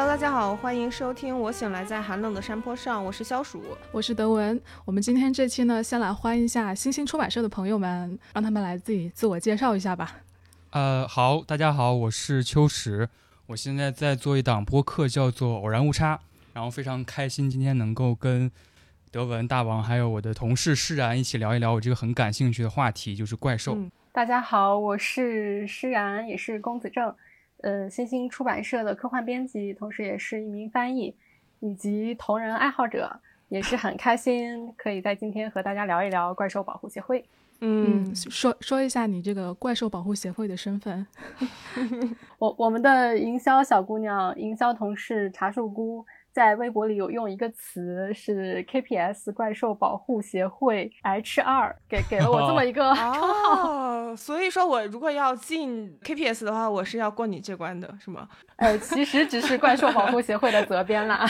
Hello，大家好，欢迎收听《我醒来在寒冷的山坡上》，我是消暑，我是德文。我们今天这期呢，先来欢迎一下星星出版社的朋友们，让他们来自己自我介绍一下吧。呃，好，大家好，我是秋实，我现在在做一档播客，叫做《偶然误差》，然后非常开心今天能够跟德文大王还有我的同事施然一起聊一聊我这个很感兴趣的话题，就是怪兽。大家好，我是施然，也是公子正。呃，新星出版社的科幻编辑，同时也是一名翻译，以及同人爱好者，也是很开心可以在今天和大家聊一聊怪兽保护协会。嗯，说说一下你这个怪兽保护协会的身份。我我们的营销小姑娘，营销同事茶树菇。在微博里有用一个词是 KPS 怪兽保护协会 H 二，给给了我这么 一个称号。所以说我如果要进 KPS 的话，我是要过你这关的，是吗？呃，其实只是怪兽保护协会的责编啦。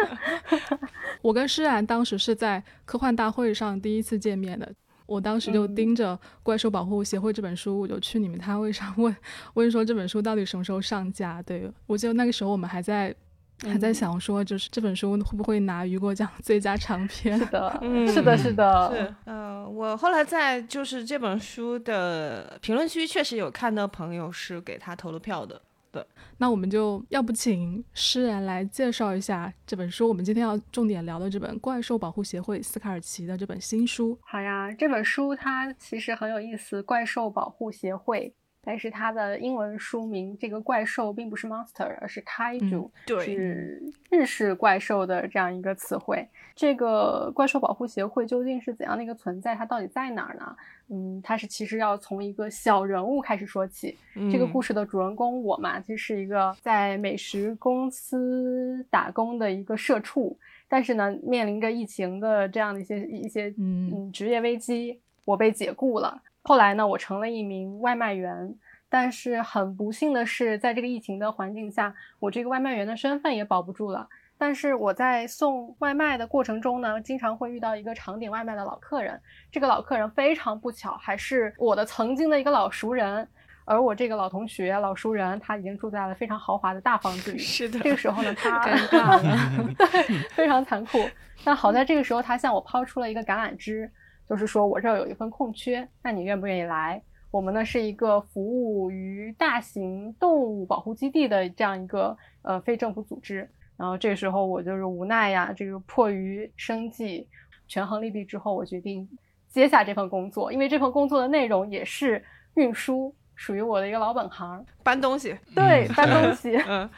我跟诗然当时是在科幻大会上第一次见面的，我当时就盯着怪兽保护协会这本书，我就去你们摊位上问问说这本书到底什么时候上架？对我记得那个时候我们还在。还在想说，就是这本书会不会拿雨果奖 最佳长篇？是的，嗯，是的，是的，是。呃，我后来在就是这本书的评论区确实有看到朋友是给他投了票的。对，那我们就要不请诗人来介绍一下这本书，我们今天要重点聊的这本怪兽保护协会斯卡尔奇的这本新书。好呀，这本书它其实很有意思，怪兽保护协会。但是它的英文书名，这个怪兽并不是 monster，而是 kaiju，是日式怪兽的这样一个词汇。这个怪兽保护协会究竟是怎样的一个存在？它到底在哪儿呢？嗯，它是其实要从一个小人物开始说起。这个故事的主人公我嘛，其实是一个在美食公司打工的一个社畜，但是呢，面临着疫情的这样的一些一些嗯职业危机，我被解雇了。后来呢，我成了一名外卖员，但是很不幸的是，在这个疫情的环境下，我这个外卖员的身份也保不住了。但是我在送外卖的过程中呢，经常会遇到一个常点外卖的老客人，这个老客人非常不巧，还是我的曾经的一个老熟人，而我这个老同学、老熟人，他已经住在了非常豪华的大房子里。是的，这个时候呢，他 尴尬了，对，非常残酷。但好在这个时候，他向我抛出了一个橄榄枝。就是说我这儿有一份空缺，那你愿不愿意来？我们呢是一个服务于大型动物保护基地的这样一个呃非政府组织。然后这个时候我就是无奈呀，这个迫于生计，权衡利弊之后，我决定接下这份工作，因为这份工作的内容也是运输，属于我的一个老本行，搬东西。对，搬东 西。嗯。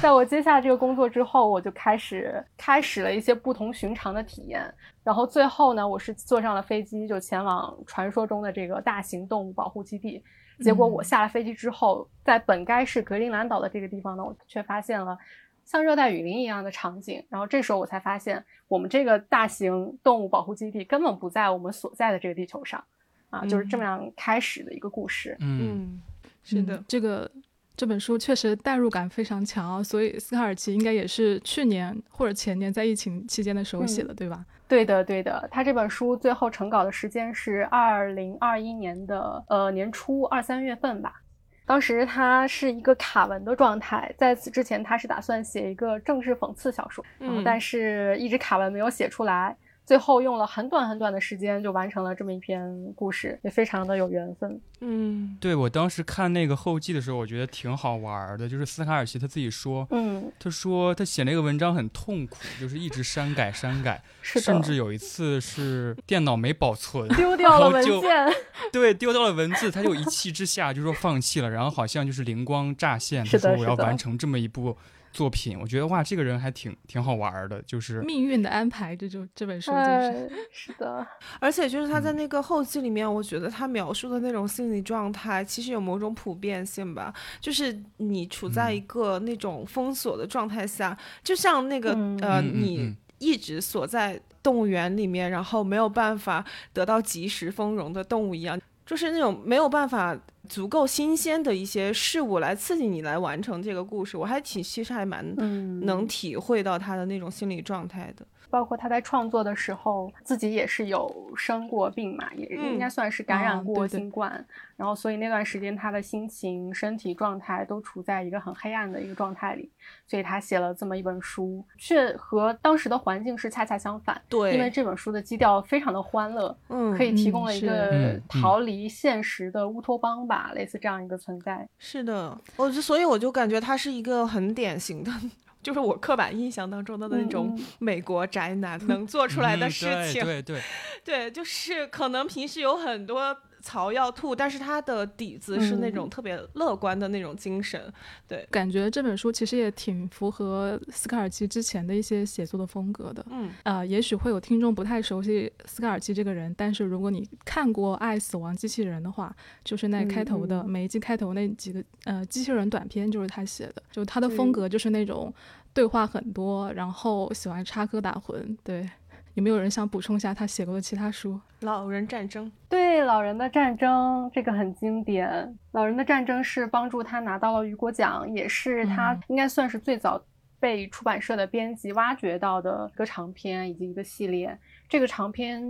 在我接下这个工作之后，我就开始开始了一些不同寻常的体验。然后最后呢，我是坐上了飞机，就前往传说中的这个大型动物保护基地。结果我下了飞机之后，在本该是格陵兰岛的这个地方呢，我却发现了像热带雨林一样的场景。然后这时候我才发现，我们这个大型动物保护基地根本不在我们所在的这个地球上。啊，就是这么样开始的一个故事。嗯，是的，这个。这本书确实代入感非常强，所以斯卡尔奇应该也是去年或者前年在疫情期间的时候写的，对吧？对的，对的。他这本书最后成稿的时间是二零二一年的呃年初二三月份吧。当时他是一个卡文的状态，在此之前他是打算写一个政治讽刺小说，嗯，但是一直卡文没有写出来。最后用了很短很短的时间就完成了这么一篇故事，也非常的有缘分。嗯，对我当时看那个后记的时候，我觉得挺好玩的。就是斯卡尔奇他自己说，嗯，他说他写那个文章很痛苦，就是一直删改删改，甚至有一次是电脑没保存，丢掉了文件，对，丢掉了文字，他就一气之下就说放弃了。然后好像就是灵光乍现，他说我要完成这么一部。作品，我觉得哇，这个人还挺挺好玩的，就是命运的安排，这就这本书就是。是的，而且就是他在那个后记里面，我觉得他描述的那种心理状态，其实有某种普遍性吧，就是你处在一个那种封锁的状态下，就像那个呃，你一直锁在动物园里面，然后没有办法得到及时丰容的动物一样。就是那种没有办法足够新鲜的一些事物来刺激你来完成这个故事，我还挺其实还蛮能体会到他的那种心理状态的。包括他在创作的时候，自己也是有生过病嘛，也应该算是感染过新冠。然后，所以那段时间他的心情、身体状态都处在一个很黑暗的一个状态里，所以他写了这么一本书，却和当时的环境是恰恰相反。对，因为这本书的基调非常的欢乐，嗯，可以提供了一个逃离现实的乌托邦吧，类似这样一个存在。是的，我就所以我就感觉他是一个很典型的。就是我刻板印象当中的那种美国宅男 能做出来的事情，对对 对，就是可能平时有很多。槽要吐，但是他的底子是那种特别乐观的那种精神，对，感觉这本书其实也挺符合斯卡尔奇之前的一些写作的风格的，嗯，呃，也许会有听众不太熟悉斯卡尔奇这个人，但是如果你看过《爱死亡机器人》的话，就是那开头的每一季开头那几个呃机器人短片就是他写的，就他的风格就是那种对话很多，然后喜欢插科打诨，对。有没有人想补充一下他写过的其他书？老人战争，对，老人的战争这个很经典。老人的战争是帮助他拿到了雨果奖，也是他应该算是最早被出版社的编辑挖掘到的一个长篇以及一个系列。这个长篇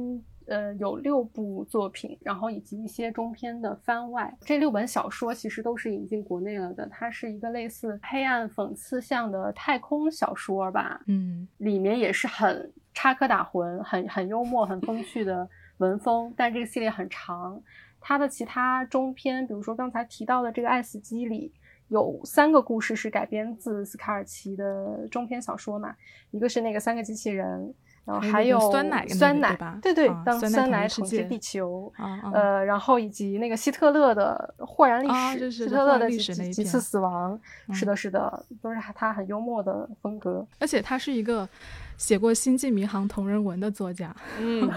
呃有六部作品，然后以及一些中篇的番外。这六本小说其实都是引进国内了的。它是一个类似黑暗讽刺向的太空小说吧？嗯，里面也是很。插科打诨，很很幽默、很风趣的文风，但这个系列很长。它的其他中篇，比如说刚才提到的这个《爱死机》里，有三个故事是改编自斯卡尔奇的中篇小说嘛？一个是那个三个机器人。然后还有酸奶，酸奶，对对，当酸奶统治地球，呃，然后以及那个希特勒的豁然历史，希特勒的几几次死亡，是的，是的，都是他很幽默的风格。而且他是一个写过《星际迷航》同人文的作家，嗯，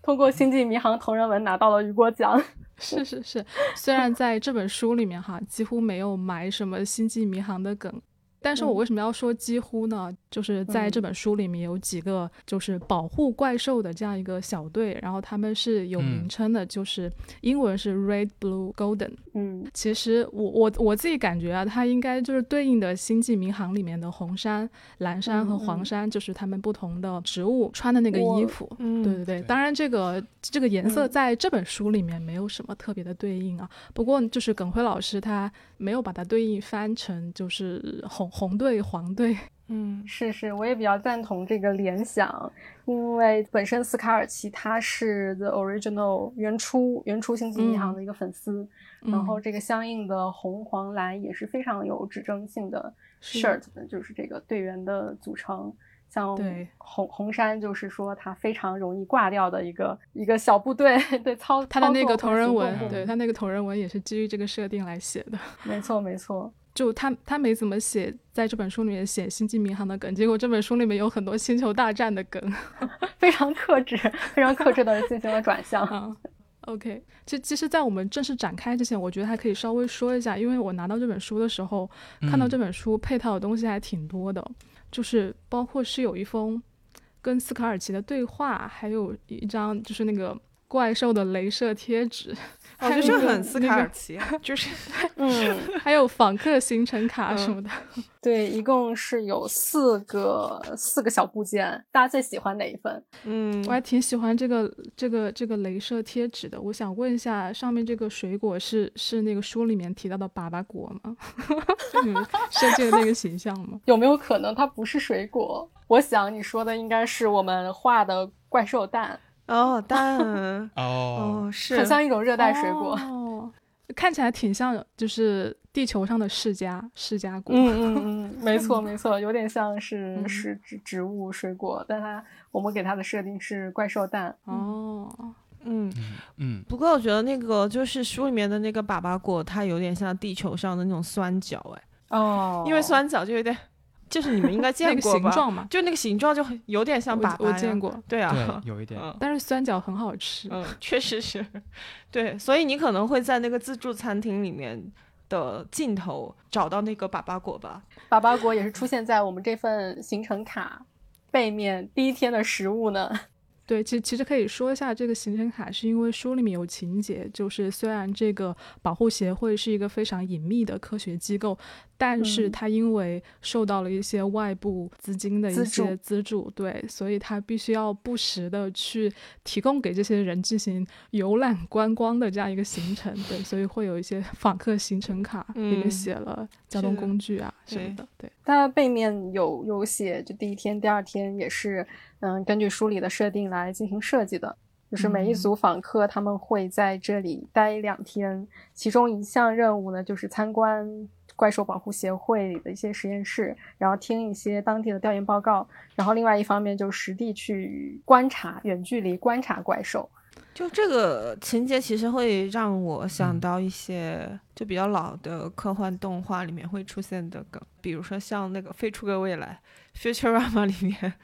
通过《星际迷航》同人文拿到了雨果奖。是是是，虽然在这本书里面哈，几乎没有埋什么《星际迷航》的梗。但是我为什么要说几乎呢？就是在这本书里面有几个就是保护怪兽的这样一个小队，然后他们是有名称的，就是英文是 Red Blue Golden。嗯，其实我我我自己感觉啊，它应该就是对应的《星际迷航》里面的红山、蓝山和黄山，就是他们不同的植物穿的那个衣服。嗯，对对对。当然这个这个颜色在这本书里面没有什么特别的对应啊。不过就是耿辉老师他没有把它对应翻成就是红。红队、黄队，嗯，是是，我也比较赞同这个联想，因为本身斯卡尔奇他是 The Original 原初原初星际迷航的一个粉丝，然后这个相应的红、黄、蓝也是非常有指征性的 shirt 的，就是这个队员的组成。像红红山就是说他非常容易挂掉的一个一个小部队，对操他的那个同人文，对他那个同人文也是基于这个设定来写的。没错没错。就他他没怎么写，在这本书里面写星际迷航的梗，结果这本书里面有很多星球大战的梗，非常克制，非常克制的进行了转向。OK，其其实，在我们正式展开之前，我觉得还可以稍微说一下，因为我拿到这本书的时候，看到这本书配套的东西还挺多的，就是包括是有一封跟斯卡尔奇的对话，还有一张就是那个怪兽的镭射贴纸。我觉得这很斯卡尔奇，就是，嗯，还有访客行程卡什么的。对，一共是有四个四个小部件。大家最喜欢哪一份？嗯，我还挺喜欢这个这个这个镭射贴纸的。我想问一下，上面这个水果是是那个书里面提到的粑粑果吗？你 们设计的那个形象吗？有没有可能它不是水果？我想你说的应该是我们画的怪兽蛋。哦，蛋。哦。哦，是。很像一种热带水果，哦，看起来挺像，就是地球上的释迦释迦果。嗯嗯嗯，没错 没错，有点像是是植植物水果，但它我们给它的设定是怪兽蛋。哦，嗯嗯，不过我觉得那个就是书里面的那个粑粑果，它有点像地球上的那种酸角，哎，哦，因为酸角就有点。就是你们应该 见过吧？形状嘛，就那个形状就很有点像粑粑。我见过，对啊，有一点。但是酸角很好吃，嗯，确实是。对，所以你可能会在那个自助餐厅里面的尽头找到那个粑粑果吧？粑粑果也是出现在我们这份行程卡背面第一天的食物呢。对，其其实可以说一下这个行程卡，是因为书里面有情节，就是虽然这个保护协会是一个非常隐秘的科学机构，但是它因为受到了一些外部资金的一些资助，对，所以它必须要不时的去提供给这些人进行游览观光的这样一个行程，对，所以会有一些访客行程卡里面写了交通工具啊什么的，对，它背面有有写，就第一天、第二天也是。嗯，根据书里的设定来进行设计的，就是每一组访客他们会在这里待两天，其中一项任务呢就是参观怪兽保护协会里的一些实验室，然后听一些当地的调研报告，然后另外一方面就实地去观察，远距离观察怪兽。就这个情节其实会让我想到一些就比较老的科幻动画里面会出现的梗，比如说像那个《飞出个未来》。Futurama 里面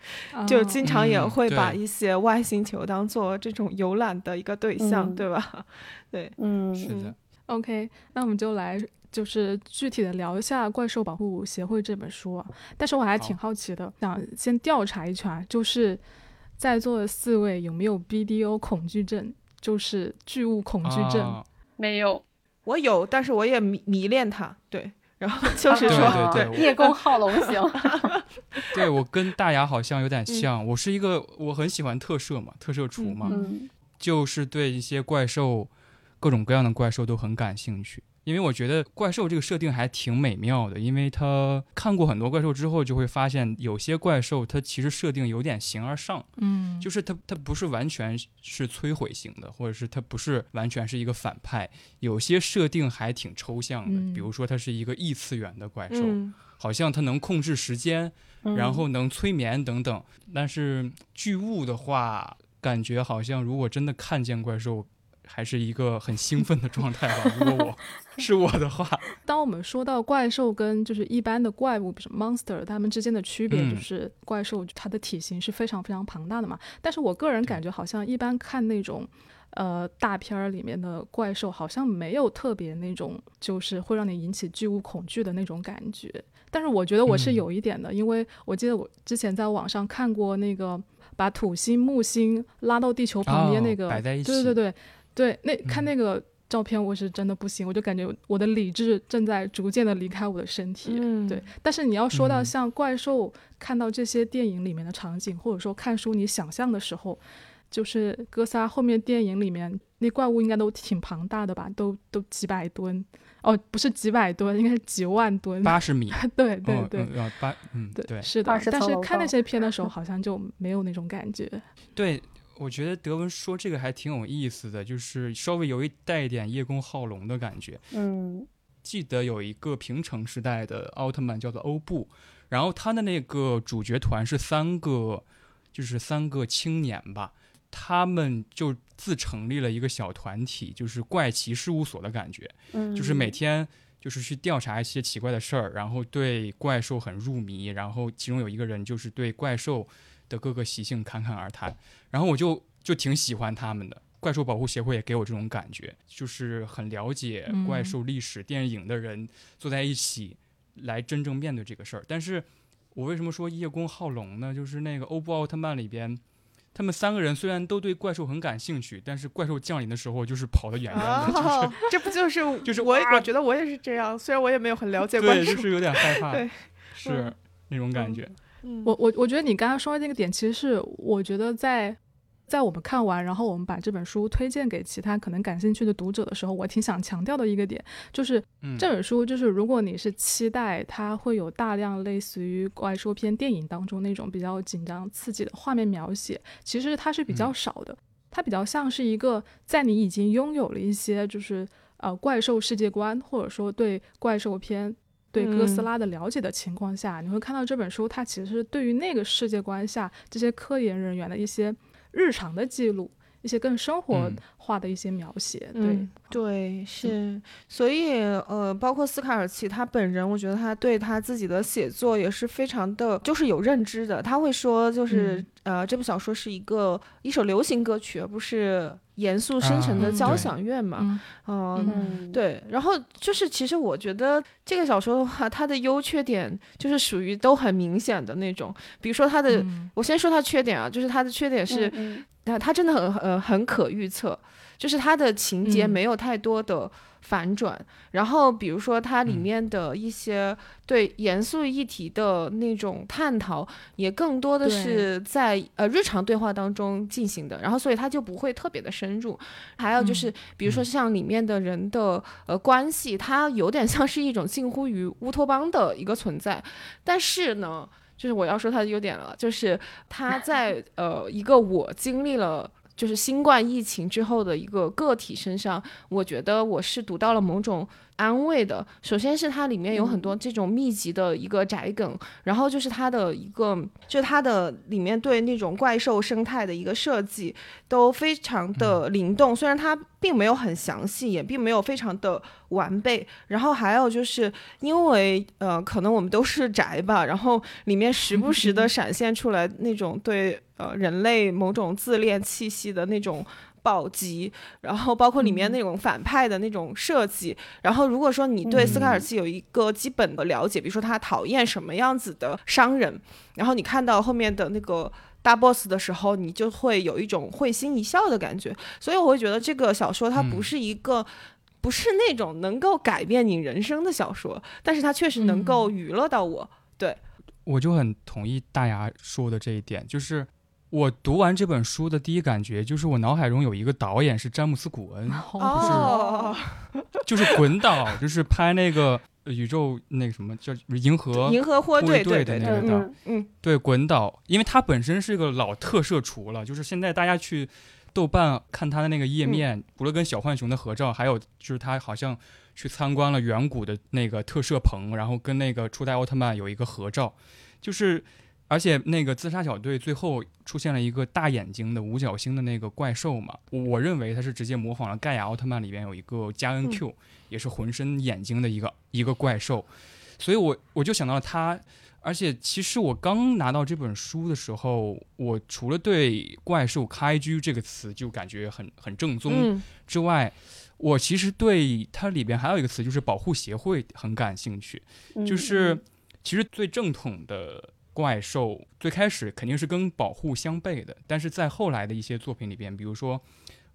就经常也会把一些外星球当做这种游览的一个对象，对吧？对，嗯，是的。OK，那我们就来就是具体的聊一下《怪兽保护协会》这本书啊。但是我还挺好奇的，想先调查一圈，就是在座的四位有没有 BDO 恐惧症，就是巨物恐惧症？没有，我有，但是我也迷迷恋它。对。然后 就是说，对叶公好龙型。对我跟大牙好像有点像，我是一个我很喜欢特摄嘛，特摄厨嘛，就是对一些怪兽，各种各样的怪兽都很感兴趣。因为我觉得怪兽这个设定还挺美妙的，因为他看过很多怪兽之后，就会发现有些怪兽它其实设定有点形而上，嗯，就是它它不是完全是摧毁型的，或者是它不是完全是一个反派，有些设定还挺抽象的，比如说它是一个异次元的怪兽，好像它能控制时间，然后能催眠等等。但是巨物的话，感觉好像如果真的看见怪兽。还是一个很兴奋的状态吧。如果我 是我的话，当我们说到怪兽跟就是一般的怪物，比如 monster，它们之间的区别就是怪兽它的体型是非常非常庞大的嘛。但是我个人感觉好像一般看那种呃大片儿里面的怪兽，好像没有特别那种就是会让你引起巨物恐惧的那种感觉。但是我觉得我是有一点的，因为我记得我之前在网上看过那个把土星、木星拉到地球旁边那个，对对对对。对，那看那个照片，我是真的不行，我就感觉我的理智正在逐渐的离开我的身体。对，但是你要说到像怪兽，看到这些电影里面的场景，或者说看书你想象的时候，就是哥斯拉后面电影里面那怪物应该都挺庞大的吧？都都几百吨哦，不是几百吨，应该是几万吨，八十米。对对对，八嗯对是的，但是看那些片的时候，好像就没有那种感觉。对。我觉得德文说这个还挺有意思的，就是稍微有一带一点叶公好龙的感觉。嗯，记得有一个平成时代的奥特曼叫做欧布，然后他的那个主角团是三个，就是三个青年吧，他们就自成立了一个小团体，就是怪奇事务所的感觉。嗯，就是每天就是去调查一些奇怪的事儿，然后对怪兽很入迷，然后其中有一个人就是对怪兽。的各个习性侃侃而谈，然后我就就挺喜欢他们的。怪兽保护协会也给我这种感觉，就是很了解怪兽历史电影的人坐在一起来真正面对这个事儿。但是我为什么说叶公好龙呢？就是那个欧布奥特曼里边，他们三个人虽然都对怪兽很感兴趣，但是怪兽降临的时候就是跑得远远的。就是 这不就是就是我我觉得我也是这样，虽然我也没有很了解怪兽，就是有点害 怕，对，是那种感觉。我我我觉得你刚刚说的那个点，其实是我觉得在在我们看完，然后我们把这本书推荐给其他可能感兴趣的读者的时候，我挺想强调的一个点，就是这本书就是如果你是期待它会有大量类似于怪兽片电影当中那种比较紧张刺激的画面描写，其实它是比较少的，它比较像是一个在你已经拥有了一些就是呃怪兽世界观，或者说对怪兽片。对哥斯拉的了解的情况下，你会看到这本书，它其实对于那个世界观下这些科研人员的一些日常的记录，一些更生活化的一些描写。对对是，所以呃，包括斯卡尔奇他本人，我觉得他对他自己的写作也是非常的，就是有认知的。他会说，就是呃，这部小说是一个一首流行歌曲，而不是。严肃深沉的交响乐嘛，嗯，对。然后就是，其实我觉得这个小说的话，它的优缺点就是属于都很明显的那种。比如说它的，我先说它缺点啊，就是它的缺点是，它它真的很呃很可预测，就是它的情节没有太多的。反转，然后比如说它里面的一些对严肃议题的那种探讨，也更多的是在呃日常对话当中进行的，然后所以它就不会特别的深入。还有就是，比如说像里面的人的呃关系，它有点像是一种近乎于乌托邦的一个存在，但是呢，就是我要说它的优点了，就是它在呃一个我经历了。就是新冠疫情之后的一个个体身上，我觉得我是读到了某种安慰的。首先是它里面有很多这种密集的一个宅梗，然后就是它的一个，就它的里面对那种怪兽生态的一个设计都非常的灵动。虽然它并没有很详细，也并没有非常的完备。然后还有就是因为呃，可能我们都是宅吧，然后里面时不时的 闪现出来那种对。呃，人类某种自恋气息的那种暴击，然后包括里面那种反派的那种设计，然后如果说你对斯卡尔奇有一个基本的了解，比如说他讨厌什么样子的商人，然后你看到后面的那个大 boss 的时候，你就会有一种会心一笑的感觉。所以我会觉得这个小说它不是一个，不是那种能够改变你人生的小说，但是它确实能够娱乐到我。对，我就很同意大牙说的这一点，就是。我读完这本书的第一感觉就是，我脑海中有一个导演是詹姆斯·古恩，就是就是滚导，就是拍那个宇宙那个什么叫银河银河护卫队的那个导，嗯，对，滚导，因为他本身是个老特摄厨了，就是现在大家去豆瓣看他的那个页面，除了跟小浣熊的合照，还有就是他好像去参观了远古的那个特摄棚，然后跟那个初代奥特曼有一个合照，就是。而且那个自杀小队最后出现了一个大眼睛的五角星的那个怪兽嘛，我认为他是直接模仿了盖亚奥特曼里边有一个加恩 Q，也是浑身眼睛的一个一个怪兽，所以我我就想到了他。而且其实我刚拿到这本书的时候，我除了对怪兽开居这个词就感觉很很正宗之外，我其实对它里边还有一个词就是保护协会很感兴趣，就是其实最正统的。怪兽最开始肯定是跟保护相悖的，但是在后来的一些作品里边，比如说《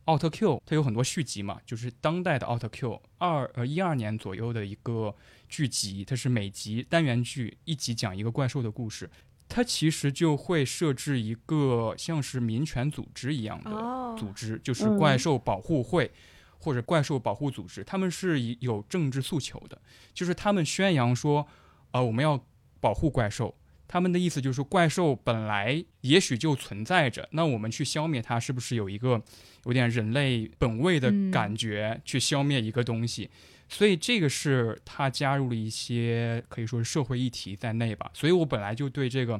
奥特 Q》，它有很多续集嘛，就是当代的《奥特 Q》二呃一二年左右的一个剧集，它是每集单元剧，一集讲一个怪兽的故事，它其实就会设置一个像是民权组织一样的组织，就是怪兽保护会或者怪兽保护组织，他们是有政治诉求的，就是他们宣扬说，呃，我们要保护怪兽。他们的意思就是说，怪兽本来也许就存在着，那我们去消灭它，是不是有一个有点人类本位的感觉去消灭一个东西？所以这个是他加入了一些可以说是社会议题在内吧。所以我本来就对这个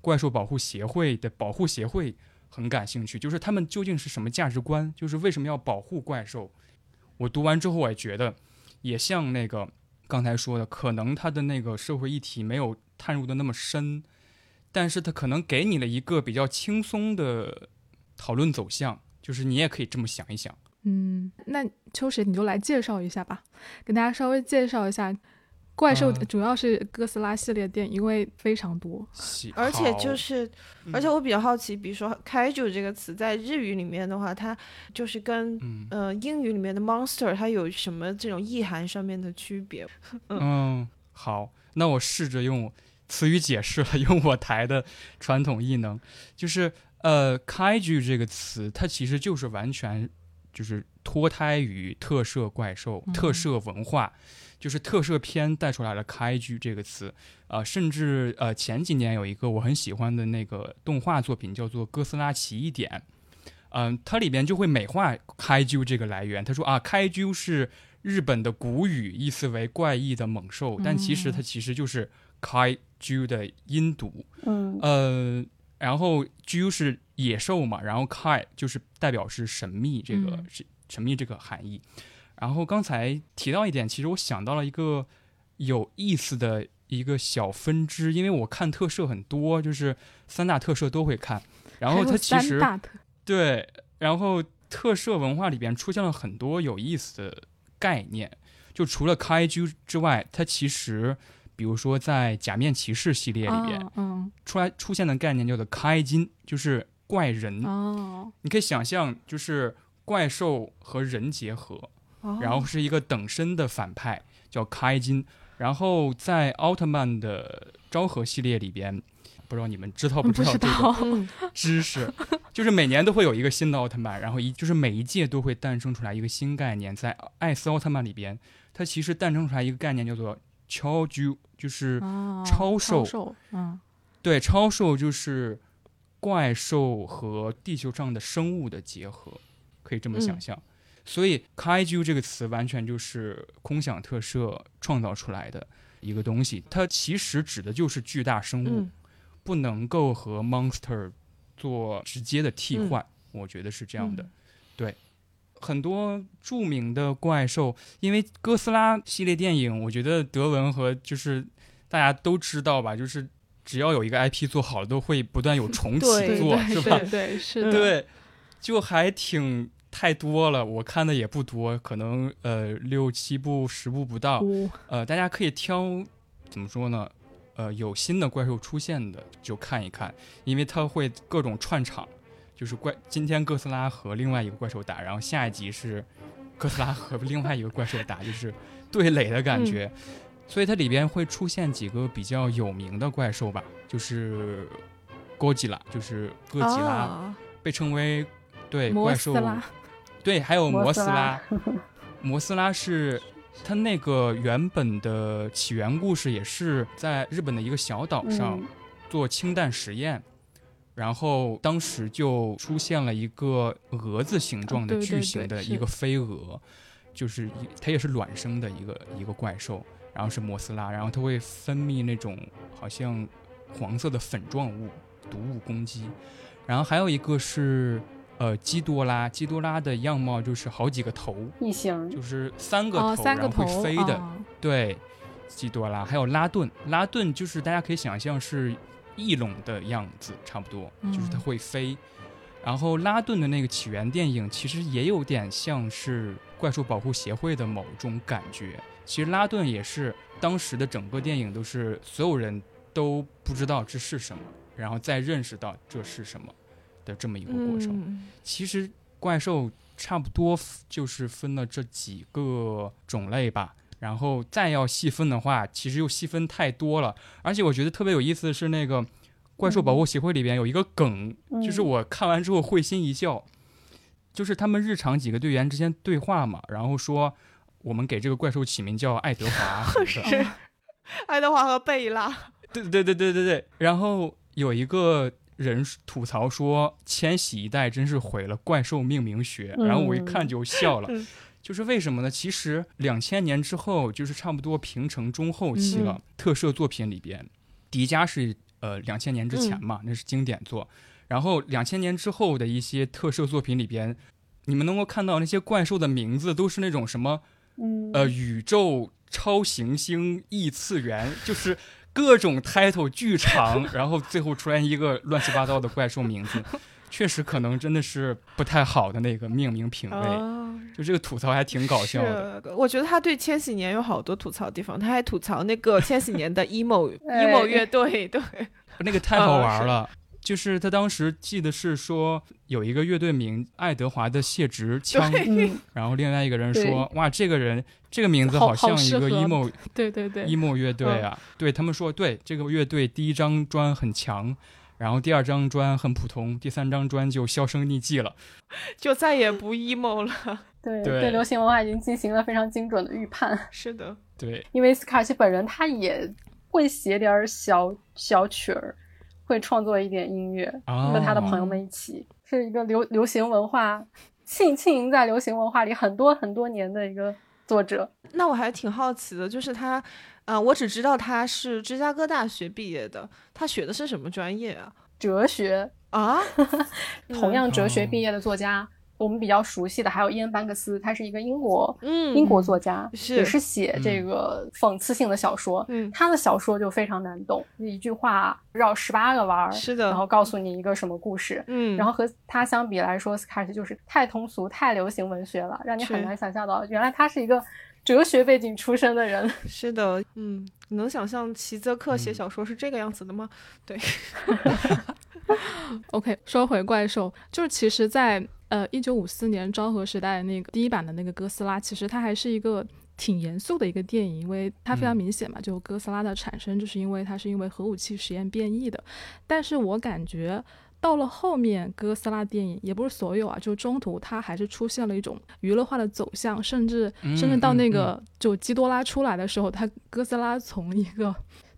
怪兽保护协会的保护协会很感兴趣，就是他们究竟是什么价值观？就是为什么要保护怪兽？我读完之后，我也觉得也像那个刚才说的，可能他的那个社会议题没有。探入的那么深，但是他可能给你了一个比较轻松的讨论走向，就是你也可以这么想一想。嗯，那秋实你就来介绍一下吧，给大家稍微介绍一下怪兽，主要是哥斯拉系列电影，因为非常多，而且就是，而且我比较好奇，比如说“开主”这个词在日语里面的话，它就是跟呃英语里面的 “monster” 它有什么这种意涵上面的区别？嗯，好，那我试着用。词语解释了，用我台的传统异能，就是呃，开局这个词，它其实就是完全就是脱胎于特摄怪兽、特摄文化，就是特摄片带出来了开局这个词。啊，甚至呃前几年有一个我很喜欢的那个动画作品叫做《哥斯拉奇异点》，嗯，它里边就会美化开局这个来源，他说啊，开局是日本的古语，意思为怪异的猛兽，但其实它其实就是开。Ju 的音读，嗯，呃，然后 Ju 是野兽嘛，然后 Kai 就是代表是神秘这个是神秘这个含义。然后刚才提到一点，其实我想到了一个有意思的一个小分支，因为我看特摄很多，就是三大特摄都会看。然后它其实对，然后特摄文化里边出现了很多有意思的概念，就除了 Kaiju 之外，它其实，比如说在假面骑士系列里边，嗯，出来出现的概念叫做开金，就是怪人。哦，你可以想象，就是怪兽和人结合，然后是一个等身的反派叫开金。然后在奥特曼的昭和系列里边，不知道你们知道不知道这个 知识？就是每年都会有一个新的奥特曼，然后一就是每一届都会诞生出来一个新概念。在艾斯奥特曼里边，它其实诞生出来一个概念叫做超巨，就是超兽。嗯，对，超兽就是怪兽和地球上的生物的结合，可以这么想象。所以 “kaiju” 这个词完全就是空想特摄创造出来的一个东西，它其实指的就是巨大生物，不能够和 monster 做直接的替换。我觉得是这样的。对，很多著名的怪兽，因为哥斯拉系列电影，我觉得德文和就是大家都知道吧，就是只要有一个 IP 做好了，都会不断有重启做，是吧？对，是的。对，就还挺。太多了，我看的也不多，可能呃六七部十部不到，呃大家可以挑，怎么说呢？呃有新的怪兽出现的就看一看，因为它会各种串场，就是怪今天哥斯拉和另外一个怪兽打，然后下一集是哥斯拉和另外一个怪兽打，就是对垒的感觉，所以它里边会出现几个比较有名的怪兽吧，就是哥吉拉，就是哥吉拉，被称为对怪兽。对，还有摩斯拉，摩斯拉是它那个原本的起源故事，也是在日本的一个小岛上做氢弹实验，然后当时就出现了一个蛾子形状的巨型的一个飞蛾，就是它也是卵生的一个一个怪兽，然后是摩斯拉，然后它会分泌那种好像黄色的粉状物，毒物攻击，然后还有一个是。呃，基多拉，基多拉的样貌就是好几个头，异形，就是三个头，然后会飞的。对，基多拉，还有拉顿，拉顿就是大家可以想象是翼龙的样子，差不多，就是它会飞。然后拉顿的那个起源电影其实也有点像是怪兽保护协会的某种感觉。其实拉顿也是当时的整个电影都是所有人都不知道这是什么，然后再认识到这是什么。的这么一个过程，其实怪兽差不多就是分了这几个种类吧。然后再要细分的话，其实又细分太多了。而且我觉得特别有意思的是，那个怪兽保护协会里边有一个梗，就是我看完之后会心一笑，就是他们日常几个队员之间对话嘛，然后说我们给这个怪兽起名叫爱德华，是爱德华和贝拉。对对对对对对。然后有一个。人吐槽说：“千禧一代真是毁了怪兽命名学。”然后我一看就笑了，就是为什么呢？其实两千年之后，就是差不多平成中后期了。特摄作品里边，迪迦是呃两千年之前嘛，那是经典作。然后两千年之后的一些特摄作品里边，你们能够看到那些怪兽的名字都是那种什么呃宇宙超行星异次元，就是。各种 title 巨长，然后最后出来一个乱七八糟的怪兽名字，确实可能真的是不太好的那个命名品味。就这个吐槽还挺搞笑的。我觉得他对千禧年有好多吐槽的地方，他还吐槽那个千禧年的 emo emo 乐队，对，那个太好玩了。就是他当时记得是说有一个乐队名爱德华的谢直枪，然后另外一个人说哇这个人这个名字好像一个 emo 对对对 emo 乐队啊，对他们说对这个乐队第一张专很强，然后第二张砖很普通，第三张砖就销声匿迹了，就再也不 emo 了。对对，流行文化已经进行了非常精准的预判。是的，对，因为斯卡奇本人他也会写点小小曲儿。会创作一点音乐，和他的朋友们一起，是一个流流行文化浸浸淫在流行文化里很多很多年的一个作者。那我还挺好奇的，就是他，呃，我只知道他是芝加哥大学毕业的，他学的是什么专业啊？哲学啊，同样哲学毕业的作家。我们比较熟悉的还有伊恩·班克斯，他是一个英国，嗯，英国作家，是也是写这个讽刺性的小说。嗯，他的小说就非常难懂，一句话绕十八个弯儿，是的，然后告诉你一个什么故事。嗯，然后和他相比来说，斯卡尔奇就是太通俗、太流行文学了，让你很难想象到，原来他是一个哲学背景出身的人。是的，嗯，你能想象齐泽克写小说是这个样子的吗？对。OK，说回怪兽，就是其实，在呃一九五四年昭和时代那个第一版的那个哥斯拉，其实它还是一个挺严肃的一个电影，因为它非常明显嘛，就哥斯拉的产生就是因为它是因为核武器实验变异的。但是我感觉到了后面哥斯拉电影，也不是所有啊，就中途它还是出现了一种娱乐化的走向，甚至甚至到那个就基多拉出来的时候，它哥斯拉从一个。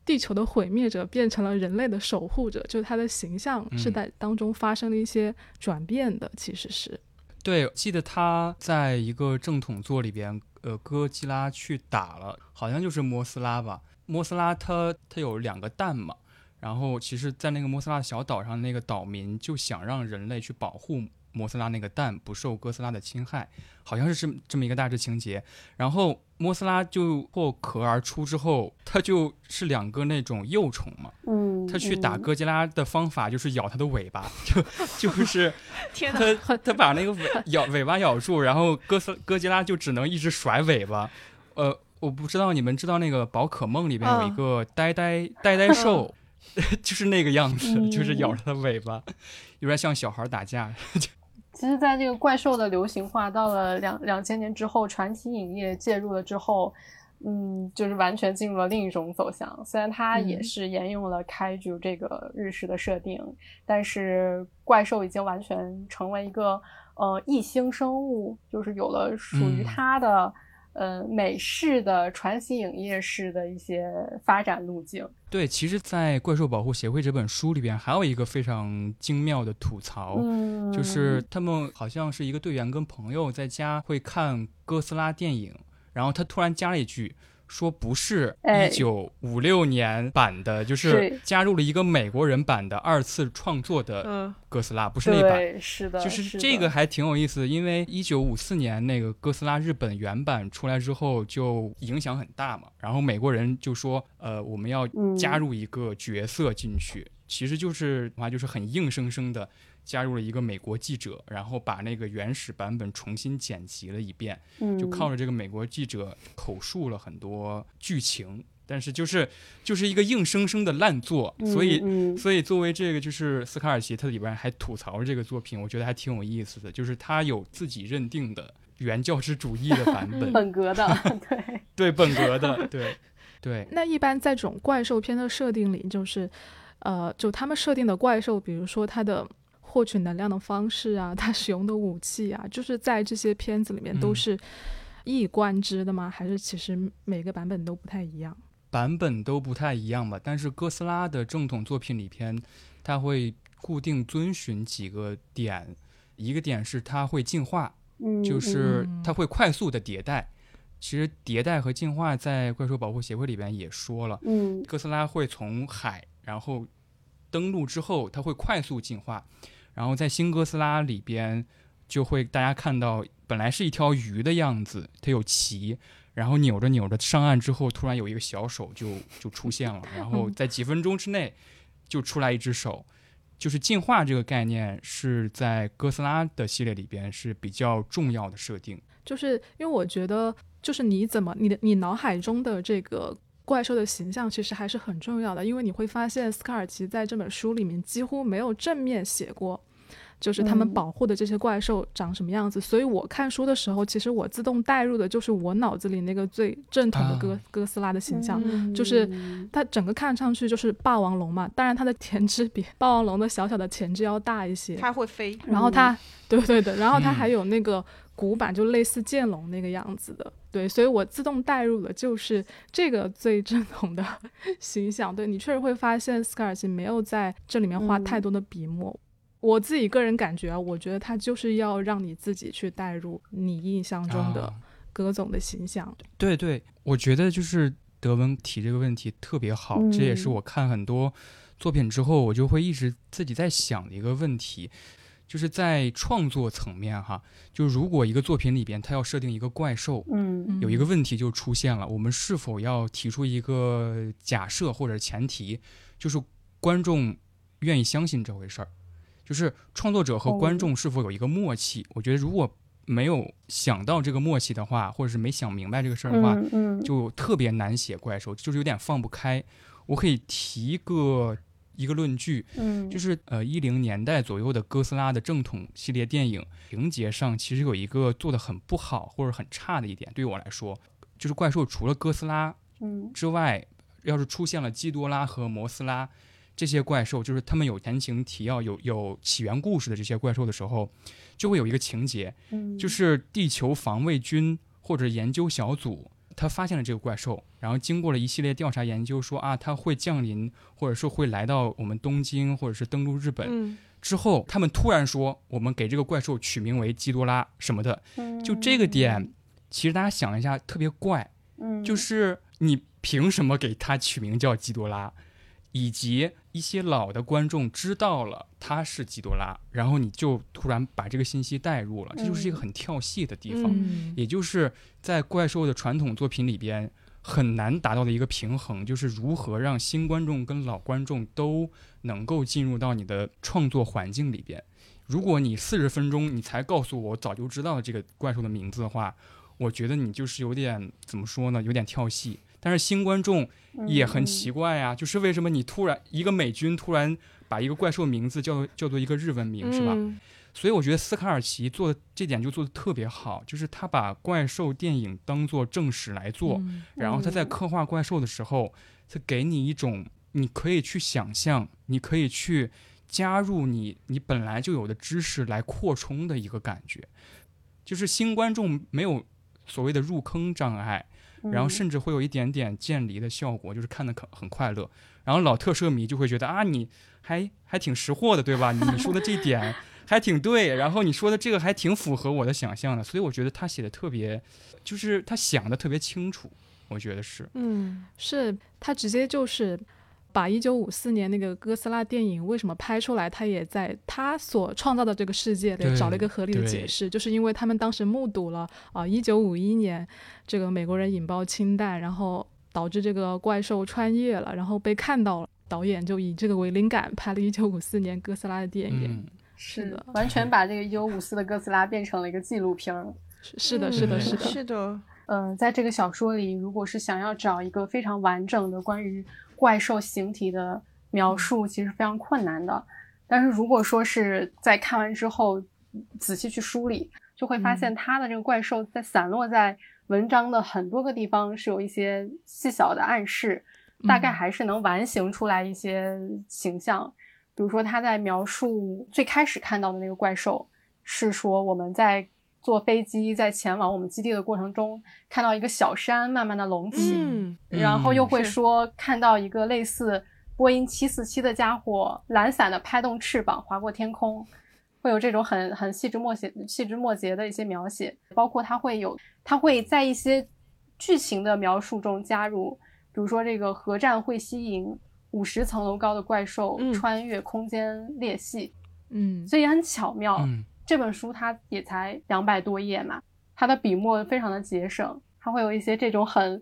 地球的毁灭者变成了人类的守护者，就是他的形象是在当中发生了一些转变的。其实是，对，记得他在一个正统作里边，呃，哥吉拉去打了，好像就是摩斯拉吧。摩斯拉他他有两个蛋嘛，然后其实，在那个摩斯拉小岛上，那个岛民就想让人类去保护。摩斯拉那个蛋不受哥斯拉的侵害，好像是这么这么一个大致情节。然后摩斯拉就破壳而出之后，它就是两个那种幼虫嘛。嗯。它去打哥吉拉的方法就是咬它的尾巴，就就是 它它把那个尾 咬尾巴咬住，然后哥斯哥吉拉就只能一直甩尾巴。呃，我不知道你们知道那个宝可梦里边有一个呆呆呆呆兽，就是那个样子，就是咬着它尾巴，有点像小孩打架。其实，在这个怪兽的流行化到了两两千年之后，传奇影业介入了之后，嗯，就是完全进入了另一种走向。虽然它也是沿用了开局这个日式的设定，但是怪兽已经完全成为一个呃异星生物，就是有了属于它的。呃，美式的传奇影业式的一些发展路径。对，其实，在《怪兽保护协会》这本书里边，还有一个非常精妙的吐槽，就是他们好像是一个队员跟朋友在家会看哥斯拉电影，然后他突然加了一句。说不是一九五六年版的，就是加入了一个美国人版的二次创作的哥斯拉，不是那版，是的，就是这个还挺有意思的，因为一九五四年那个哥斯拉日本原版出来之后就影响很大嘛，然后美国人就说，呃，我们要加入一个角色进去，其实就是话就是很硬生生的。加入了一个美国记者，然后把那个原始版本重新剪辑了一遍，就靠着这个美国记者口述了很多剧情，但是就是就是一个硬生生的烂作，所以所以作为这个就是斯卡尔奇，他里边还吐槽这个作品，我觉得还挺有意思的，就是他有自己认定的原教旨主义的版本，本格的，对对本格的，对对。那一般在这种怪兽片的设定里，就是呃，就他们设定的怪兽，比如说它的。获取能量的方式啊，他使用的武器啊，就是在这些片子里面都是一以贯之的吗？还是其实每个版本都不太一样？版本都不太一样吧。但是哥斯拉的正统作品里边，它会固定遵循几个点。一个点是它会进化，就是它会快速的迭代。其实迭代和进化在怪兽保护协会里边也说了，嗯，哥斯拉会从海，然后登陆之后，它会快速进化。然后在新哥斯拉里边，就会大家看到本来是一条鱼的样子，它有鳍，然后扭着扭着上岸之后，突然有一个小手就就出现了，然后在几分钟之内就出来一只手，就是进化这个概念是在哥斯拉的系列里边是比较重要的设定。就是因为我觉得，就是你怎么你的你脑海中的这个。怪兽的形象其实还是很重要的，因为你会发现斯卡尔奇在这本书里面几乎没有正面写过，就是他们保护的这些怪兽长什么样子。所以我看书的时候，其实我自动带入的就是我脑子里那个最正统的哥哥斯拉的形象，就是它整个看上去就是霸王龙嘛。当然它的前肢比霸王龙的小小的前肢要大一些，它会飞，然后它对对的，然后它还有那个。古板就类似剑龙那个样子的，对，所以我自动带入的就是这个最正统的 形象。对你确实会发现斯卡尔奇没有在这里面花太多的笔墨。我自己个人感觉啊，我觉得他就是要让你自己去带入你印象中的葛总的形象。对对，我觉得就是德文提这个问题特别好，这也是我看很多作品之后，我就会一直自己在想的一个问题。就是在创作层面哈，就如果一个作品里边它要设定一个怪兽，嗯，有一个问题就出现了，我们是否要提出一个假设或者前提，就是观众愿意相信这回事儿，就是创作者和观众是否有一个默契？我觉得如果没有想到这个默契的话，或者是没想明白这个事儿的话，就特别难写怪兽，就是有点放不开。我可以提个。一个论据，嗯，就是呃一零年代左右的哥斯拉的正统系列电影情节上，其实有一个做的很不好或者很差的一点，对于我来说，就是怪兽除了哥斯拉嗯之外，要是出现了基多拉和摩斯拉这些怪兽，就是他们有前情提要、有有起源故事的这些怪兽的时候，就会有一个情节，嗯，就是地球防卫军或者研究小组。他发现了这个怪兽，然后经过了一系列调查研究，说啊，它会降临，或者说会来到我们东京，或者是登陆日本。之后，他们突然说，我们给这个怪兽取名为基多拉什么的。就这个点，其实大家想一下，特别怪。就是你凭什么给它取名叫基多拉？以及一些老的观众知道了他是基多拉，然后你就突然把这个信息带入了，这就是一个很跳戏的地方，也就是在怪兽的传统作品里边很难达到的一个平衡，就是如何让新观众跟老观众都能够进入到你的创作环境里边。如果你四十分钟你才告诉我早就知道这个怪兽的名字的话，我觉得你就是有点怎么说呢？有点跳戏。但是新观众也很奇怪呀，就是为什么你突然一个美军突然把一个怪兽名字叫叫做一个日文名是吧？所以我觉得斯卡尔奇做的这点就做的特别好，就是他把怪兽电影当做正史来做，然后他在刻画怪兽的时候，他给你一种你可以去想象，你可以去加入你你本来就有的知识来扩充的一个感觉，就是新观众没有所谓的入坑障碍。然后甚至会有一点点渐离的效果，就是看的很很快乐。然后老特摄迷就会觉得啊，你还还挺识货的，对吧？你说的这 点还挺对。然后你说的这个还挺符合我的想象的，所以我觉得他写的特别，就是他想的特别清楚。我觉得是，嗯，是他直接就是。把一九五四年那个哥斯拉电影为什么拍出来，他也在他所创造的这个世界里找了一个合理的解释，就是因为他们当时目睹了啊，一九五一年这个美国人引爆氢弹，然后导致这个怪兽穿越了，然后被看到了，导演就以这个为灵感拍了一九五四年哥斯拉的电影。是的，完全把这个一九五四的哥斯拉变成了一个纪录片儿。是的，是的，是的，是的。嗯，在这个小说里，如果是想要找一个非常完整的关于怪兽形体的描述其实非常困难的，但是如果说是在看完之后仔细去梳理，就会发现它的这个怪兽在散落在文章的很多个地方是有一些细小的暗示，大概还是能完形出来一些形象。比如说他在描述最开始看到的那个怪兽，是说我们在。坐飞机在前往我们基地的过程中，看到一个小山慢慢的隆起，嗯然后又会说看到一个类似波音七四七的家伙懒散的拍动翅膀划过天空，会有这种很很细枝末节、细枝末节的一些描写，包括它会有它会在一些剧情的描述中加入，比如说这个核战会吸引五十层楼高的怪兽穿越空间裂隙，嗯，所以很巧妙。这本书它也才两百多页嘛，它的笔墨非常的节省，它会有一些这种很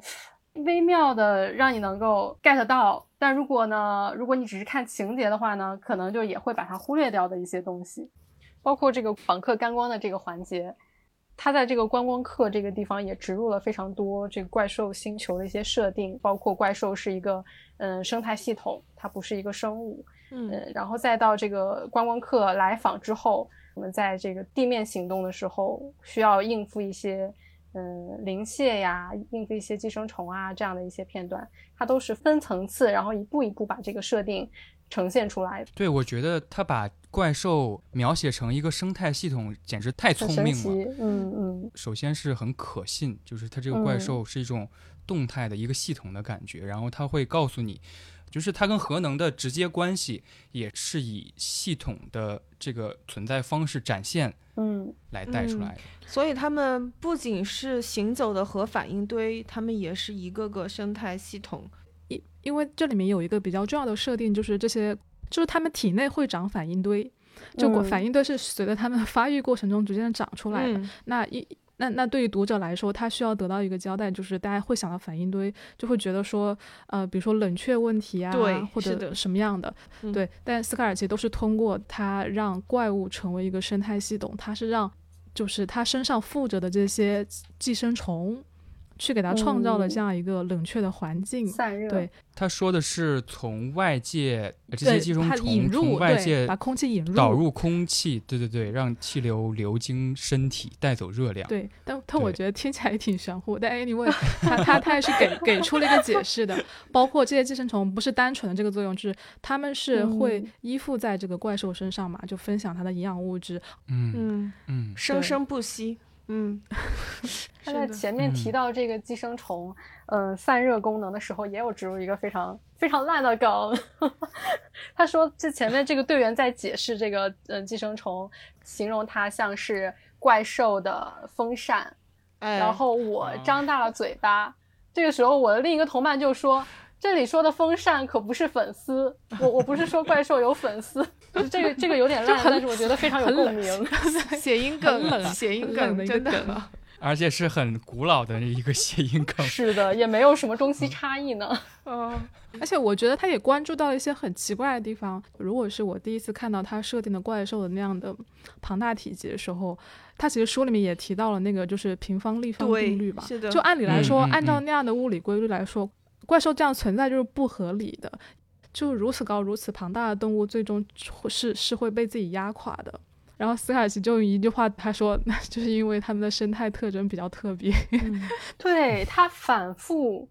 微妙的让你能够 get 到，但如果呢，如果你只是看情节的话呢，可能就也会把它忽略掉的一些东西，包括这个访客观光的这个环节，它在这个观光客这个地方也植入了非常多这个怪兽星球的一些设定，包括怪兽是一个嗯生态系统，它不是一个生物，嗯，然后再到这个观光客来访之后。我们在这个地面行动的时候，需要应付一些，嗯，灵蟹呀，应付一些寄生虫啊，这样的一些片段，它都是分层次，然后一步一步把这个设定呈现出来。对，我觉得他把怪兽描写成一个生态系统，简直太聪明了。嗯嗯。首先是很可信，就是它这个怪兽是一种动态的一个系统的感觉，然后它会告诉你。就是它跟核能的直接关系，也是以系统的这个存在方式展现，嗯，来带出来的。所以他们不仅是行走的核反应堆，他们也是一个个生态系统。因因为这里面有一个比较重要的设定，就是这些，就是他们体内会长反应堆。就反应堆是随着他们发育过程中逐渐长出来的。那一那那对于读者来说，他需要得到一个交代，就是大家会想到反应堆，就会觉得说，呃，比如说冷却问题啊，或者什么样的，对。但斯卡尔奇都是通过他让怪物成为一个生态系统，他是让，就是他身上附着的这些寄生虫。去给它创造了这样一个冷却的环境，散热。对，他说的是从外界这些寄生虫从外界把空气引入导入空气，对对对，让气流流经身体带走热量。对，但但我觉得听起来也挺玄乎。但 anyway，他他他也是给给出了一个解释的，包括这些寄生虫不是单纯的这个作用，就是他们是会依附在这个怪兽身上嘛，就分享它的营养物质。嗯嗯嗯，生生不息。嗯，他在前面提到这个寄生虫，嗯，散热功能的时候，也有植入一个非常非常烂的梗。他说，这前面这个队员在解释这个，嗯，寄生虫，形容它像是怪兽的风扇。然后我张大了嘴巴，这个时候我的另一个同伴就说。这里说的风扇可不是粉丝，我我不是说怪兽有粉丝，这个这个有点烂，但是我觉得非常有共鸣。谐音梗，谐音梗，真的，而且是很古老的一个谐音梗。是的，也没有什么中西差异呢。嗯，而且我觉得他也关注到一些很奇怪的地方。如果是我第一次看到他设定的怪兽的那样的庞大体积的时候，他其实书里面也提到了那个就是平方立方定律吧？是的。就按理来说，按照那样的物理规律来说。怪兽这样存在就是不合理的，就如此高、如此庞大的动物，最终是是会被自己压垮的。然后斯凯奇就用一句话他说：“那 就是因为他们的生态特征比较特别。”对他反复，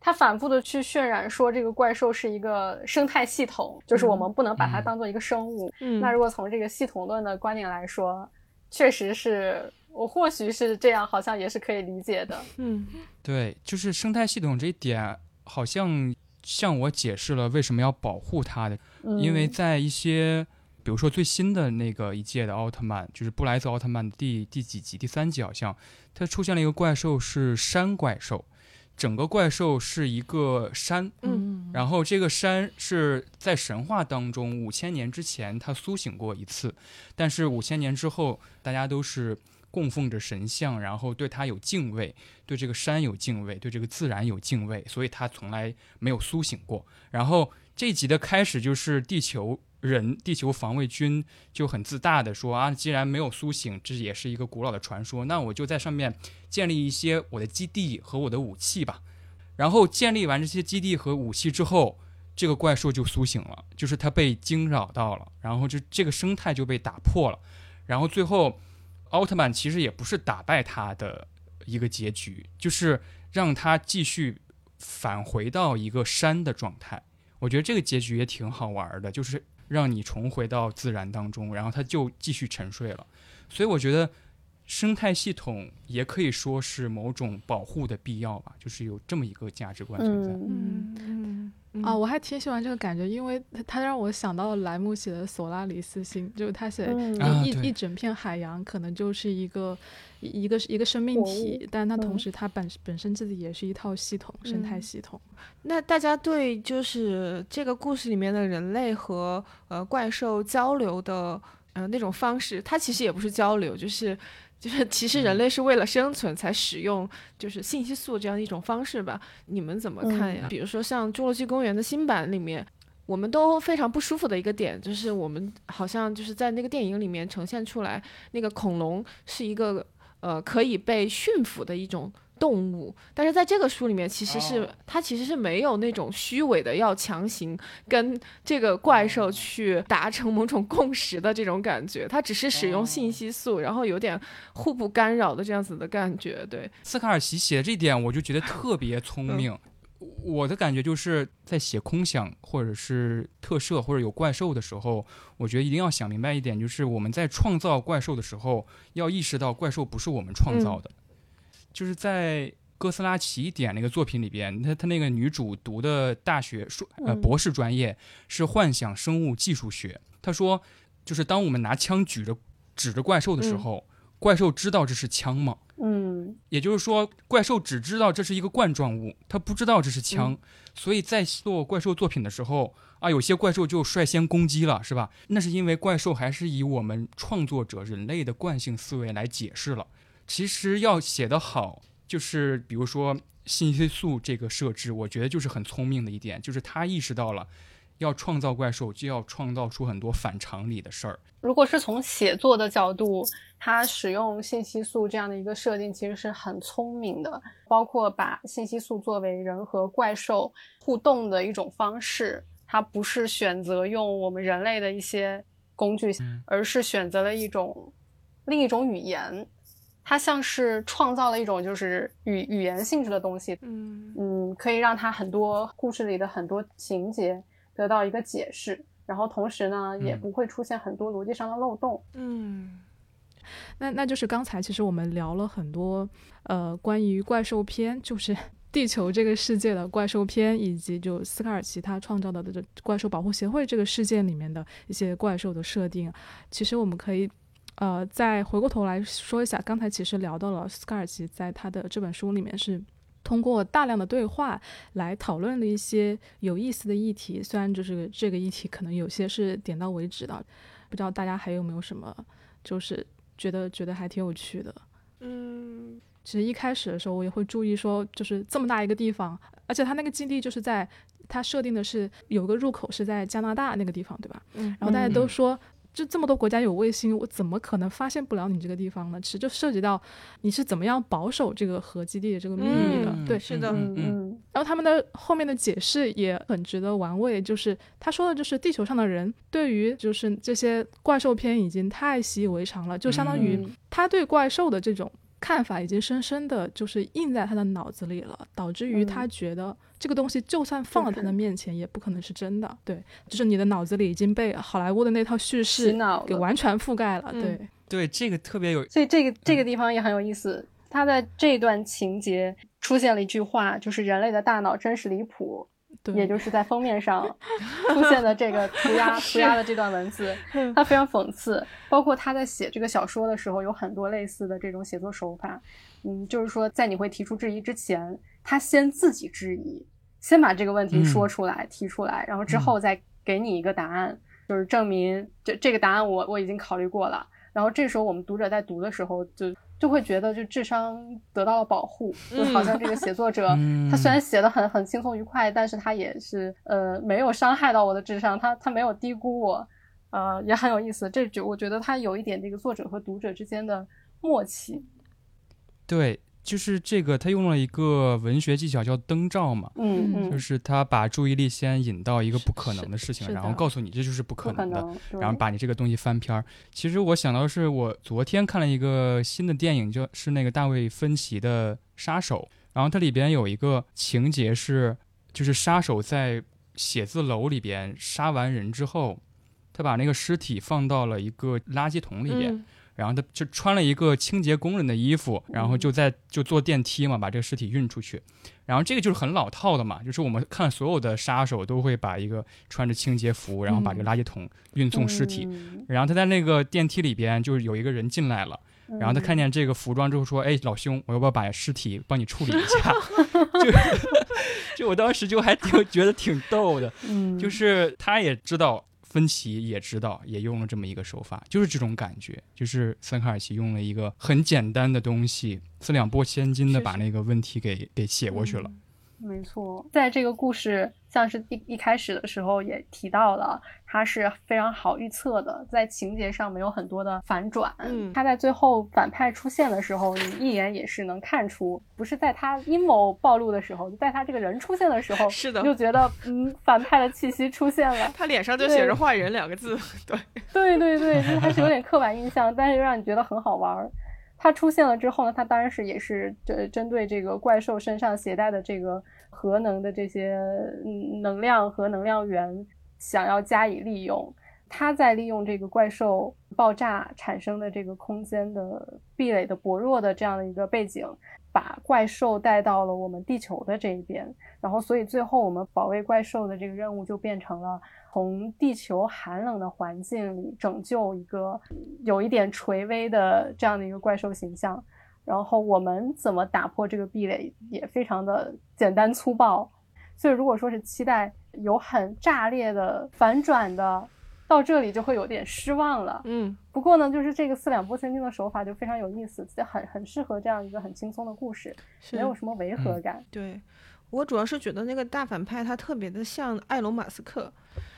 他反复的去渲染说这个怪兽是一个生态系统，就是我们不能把它当做一个生物。那如果从这个系统论的观点来说，确实是。我或许是这样，好像也是可以理解的。嗯，对，就是生态系统这一点，好像向我解释了为什么要保护他的。因为在一些，比如说最新的那个一届的奥特曼，就是布莱泽奥特曼的第第几集？第三集好像，它出现了一个怪兽是山怪兽，整个怪兽是一个山。嗯，然后这个山是在神话当中五千年之前它苏醒过一次，但是五千年之后大家都是。供奉着神像，然后对他有敬畏，对这个山有敬畏，对这个自然有敬畏，所以他从来没有苏醒过。然后这集的开始就是地球人、地球防卫军就很自大的说啊，既然没有苏醒，这也是一个古老的传说，那我就在上面建立一些我的基地和我的武器吧。然后建立完这些基地和武器之后，这个怪兽就苏醒了，就是它被惊扰到了，然后就这个生态就被打破了，然后最后。奥特曼其实也不是打败他的一个结局，就是让他继续返回到一个山的状态。我觉得这个结局也挺好玩的，就是让你重回到自然当中，然后他就继续沉睡了。所以我觉得生态系统也可以说是某种保护的必要吧，就是有这么一个价值观存在。嗯嗯。啊，我还挺喜欢这个感觉，因为它让我想到了莱姆写的《索拉里斯星》，就是他写一一整片海洋可能就是一个一个一个生命体，但它同时它本本身自己也是一套系统，生态系统。那大家对就是这个故事里面的人类和呃怪兽交流的呃那种方式，它其实也不是交流，就是。就是 其实人类是为了生存才使用就是信息素这样一种方式吧？你们怎么看呀？比如说像《侏罗纪公园》的新版里面，我们都非常不舒服的一个点，就是我们好像就是在那个电影里面呈现出来，那个恐龙是一个呃可以被驯服的一种。动物，但是在这个书里面，其实是它其实是没有那种虚伪的要强行跟这个怪兽去达成某种共识的这种感觉，它只是使用信息素，然后有点互不干扰的这样子的感觉。对，斯卡尔奇写的这点，我就觉得特别聪明。我的感觉就是在写空想或者是特摄或者有怪兽的时候，我觉得一定要想明白一点，就是我们在创造怪兽的时候，要意识到怪兽不是我们创造的。就是在哥斯拉起点那个作品里边，他他那个女主读的大学硕呃博士专业是幻想生物技术学。他说，就是当我们拿枪举着指着怪兽的时候，怪兽知道这是枪吗？嗯，也就是说，怪兽只知道这是一个冠状物，它不知道这是枪，所以在做怪兽作品的时候啊，有些怪兽就率先攻击了，是吧？那是因为怪兽还是以我们创作者人类的惯性思维来解释了。其实要写得好，就是比如说信息素这个设置，我觉得就是很聪明的一点，就是他意识到了。要创造怪兽，就要创造出很多反常理的事儿。如果是从写作的角度，他使用信息素这样的一个设定，其实是很聪明的。包括把信息素作为人和怪兽互动的一种方式，它不是选择用我们人类的一些工具，而是选择了一种另一种语言。它像是创造了一种就是语语言性质的东西。嗯嗯，可以让它很多故事里的很多情节。得到一个解释，然后同时呢，也不会出现很多逻辑上的漏洞。嗯，那那就是刚才其实我们聊了很多，呃，关于怪兽片，就是 地球这个世界的怪兽片，以及就斯卡尔奇他创造的这怪兽保护协会这个事件里面的一些怪兽的设定。其实我们可以，呃，再回过头来说一下，刚才其实聊到了斯卡尔奇在他的这本书里面是。通过大量的对话来讨论了一些有意思的议题，虽然就是这个议题可能有些是点到为止的，不知道大家还有没有什么就是觉得觉得还挺有趣的。嗯，其实一开始的时候我也会注意说，就是这么大一个地方，而且它那个基地就是在它设定的是有个入口是在加拿大那个地方，对吧？嗯，然后大家都说。就这么多国家有卫星，我怎么可能发现不了你这个地方呢？其实就涉及到你是怎么样保守这个核基地的这个秘密的。对，是的，嗯。然后他们的后面的解释也很值得玩味，就是他说的就是地球上的人对于就是这些怪兽片已经太习以为常了，就相当于他对怪兽的这种。看法已经深深的就是印在他的脑子里了，导致于他觉得这个东西就算放在他的面前，也不可能是真的。对，就是你的脑子里已经被好莱坞的那套叙事给完全覆盖了。对，对，这个特别有，所以这个这个地方也很有意思。他在这段情节出现了一句话，就是人类的大脑真是离谱。也就是在封面上出现的这个涂鸦 涂鸦的这段文字，它非常讽刺。包括他在写这个小说的时候，有很多类似的这种写作手法。嗯，就是说，在你会提出质疑之前，他先自己质疑，先把这个问题说出来、提出来，然后之后再给你一个答案，就是证明这这个答案我我已经考虑过了。然后这时候我们读者在读的时候就。就会觉得就智商得到了保护，就好像这个写作者 他虽然写的很很轻松愉快，但是他也是呃没有伤害到我的智商，他他没有低估我，呃也很有意思。这就我觉得他有一点这个作者和读者之间的默契。对。就是这个，他用了一个文学技巧叫灯罩嘛，嗯嗯，就是他把注意力先引到一个不可能的事情，然后告诉你这就是不可能的，然后把你这个东西翻篇儿。其实我想到是我昨天看了一个新的电影，就是那个大卫芬奇的《杀手》，然后它里边有一个情节是，就是杀手在写字楼里边杀完人之后，他把那个尸体放到了一个垃圾桶里边。然后他就穿了一个清洁工人的衣服，然后就在就坐电梯嘛，把这个尸体运出去。然后这个就是很老套的嘛，就是我们看所有的杀手都会把一个穿着清洁服，然后把这个垃圾桶运送尸体。然后他在那个电梯里边，就是有一个人进来了，然后他看见这个服装之后说：“哎，老兄，我要不要把尸体帮你处理一下？” 就 就我当时就还挺觉得挺逗的，就是他也知道。芬奇也知道，也用了这么一个手法，就是这种感觉，就是森卡尔奇用了一个很简单的东西，四两拨千斤的把那个问题给给写过去了。没错，在这个故事像是一一开始的时候也提到了，它是非常好预测的，在情节上没有很多的反转。嗯，他在最后反派出现的时候，你一眼也是能看出，不是在他阴谋暴露的时候，就在他这个人出现的时候，是的，就觉得嗯，反派的气息出现了。他脸上就写着“坏人”两个字，对，对对对，就还是有点刻板印象，但是让你觉得很好玩。他出现了之后呢，他当然是也是针针对这个怪兽身上携带的这个核能的这些能量和能量源，想要加以利用。它在利用这个怪兽爆炸产生的这个空间的壁垒的薄弱的这样的一个背景，把怪兽带到了我们地球的这一边。然后，所以最后我们保卫怪兽的这个任务就变成了从地球寒冷的环境里拯救一个有一点垂危的这样的一个怪兽形象。然后我们怎么打破这个壁垒，也非常的简单粗暴。所以如果说是期待有很炸裂的反转的。到这里就会有点失望了，嗯，不过呢，就是这个四两拨千斤的手法就非常有意思，很很适合这样一个很轻松的故事，没有什么违和感。对我主要是觉得那个大反派他特别的像埃隆·马斯克。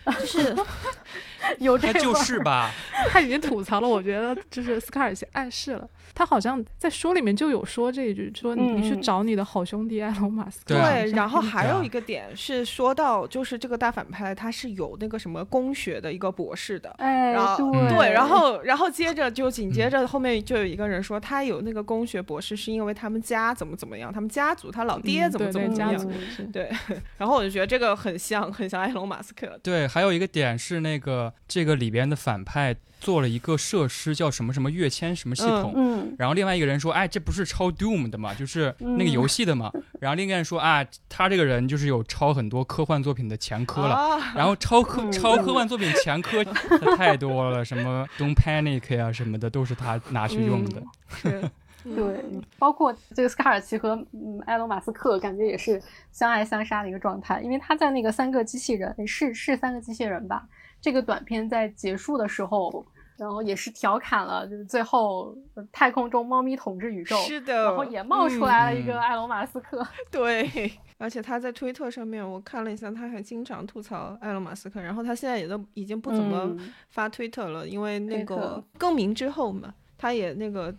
就是 有这个，就是吧。他已经吐槽了，我觉得就是斯卡尔先暗示了，他好像在书里面就有说这一句，说你去找你的好兄弟埃隆·马斯克。对，然后还有一个点是说到，就是这个大反派他是有那个什么工学的一个博士的，哎，对，然后然后接着就紧接着后面就有一个人说他有那个工学博士是因为他们家怎么怎么样，他们家族他老爹怎么怎么怎么样，对，然后我就觉得这个很像很像埃隆·马斯克，对。还有一个点是，那个这个里边的反派做了一个设施，叫什么什么跃迁什么系统。嗯。然后另外一个人说：“哎，这不是抄 Doom 的嘛？就是那个游戏的吗？”然后另一个人说：“啊，他这个人就是有抄很多科幻作品的前科了。然后抄科抄科幻作品前科 太多了，什么 Don't Panic 呀什么的都是他拿去用的。是。对，包括这个斯卡尔奇和嗯埃隆马斯克，感觉也是相爱相杀的一个状态。因为他在那个三个机器人，是是三个机器人吧？这个短片在结束的时候，然后也是调侃了，就是最后太空中猫咪统治宇宙，是的，然后也冒出来了一个埃隆马斯克。对，而且他在推特上面，我看了一下，他还经常吐槽埃隆马斯克。然后他现在也都已经不怎么发推特了，因为那个更名之后嘛，他也那个。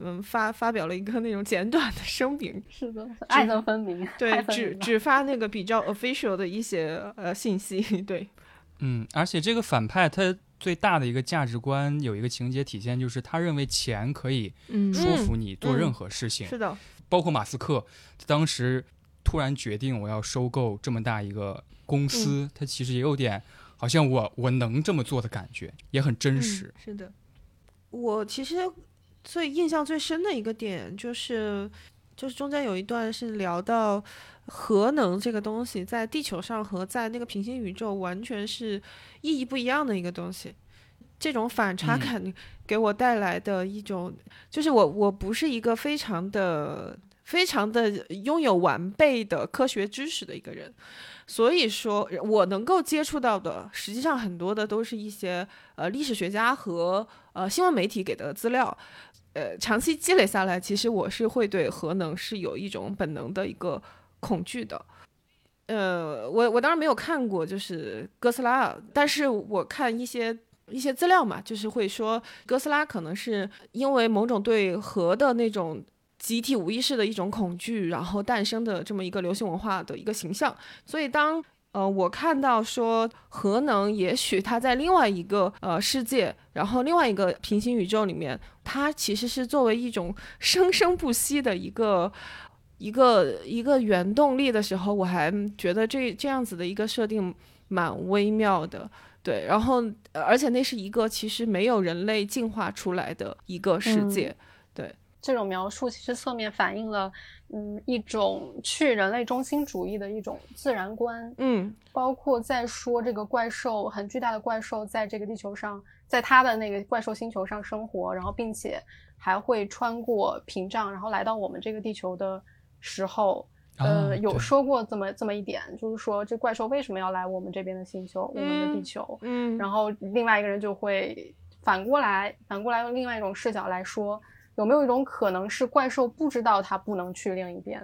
嗯，发发表了一个那种简短的声明，是的，爱憎分明，对，只只发那个比较 official 的一些呃信息，对，嗯，而且这个反派他最大的一个价值观有一个情节体现，就是他认为钱可以说服你做任何事情，是的，包括马斯克当时突然决定我要收购这么大一个公司，他其实也有点好像我我能这么做的感觉，也很真实，是的，我其实。最印象最深的一个点就是，就是中间有一段是聊到核能这个东西在地球上和在那个平行宇宙完全是意义不一样的一个东西。这种反差感给我带来的一种，就是我我不是一个非常的非常的拥有完备的科学知识的一个人，所以说我能够接触到的，实际上很多的都是一些呃历史学家和呃新闻媒体给的资料。呃，长期积累下来，其实我是会对核能是有一种本能的一个恐惧的。呃，我我当然没有看过就是哥斯拉，但是我看一些一些资料嘛，就是会说哥斯拉可能是因为某种对核的那种集体无意识的一种恐惧，然后诞生的这么一个流行文化的一个形象。所以当呃，我看到说核能，也许它在另外一个呃世界，然后另外一个平行宇宙里面，它其实是作为一种 生生不息的一个一个一个原动力的时候，我还觉得这这样子的一个设定蛮微妙的，对。然后，而且那是一个其实没有人类进化出来的一个世界，对。这种描述其实侧面反映了。嗯，一种去人类中心主义的一种自然观，嗯，包括在说这个怪兽很巨大的怪兽在这个地球上，在它的那个怪兽星球上生活，然后并且还会穿过屏障，然后来到我们这个地球的时候，呃，有说过这么这么一点，就是说这怪兽为什么要来我们这边的星球，我们的地球，嗯，然后另外一个人就会反过来，反过来用另外一种视角来说。有没有一种可能是怪兽不知道它不能去另一边？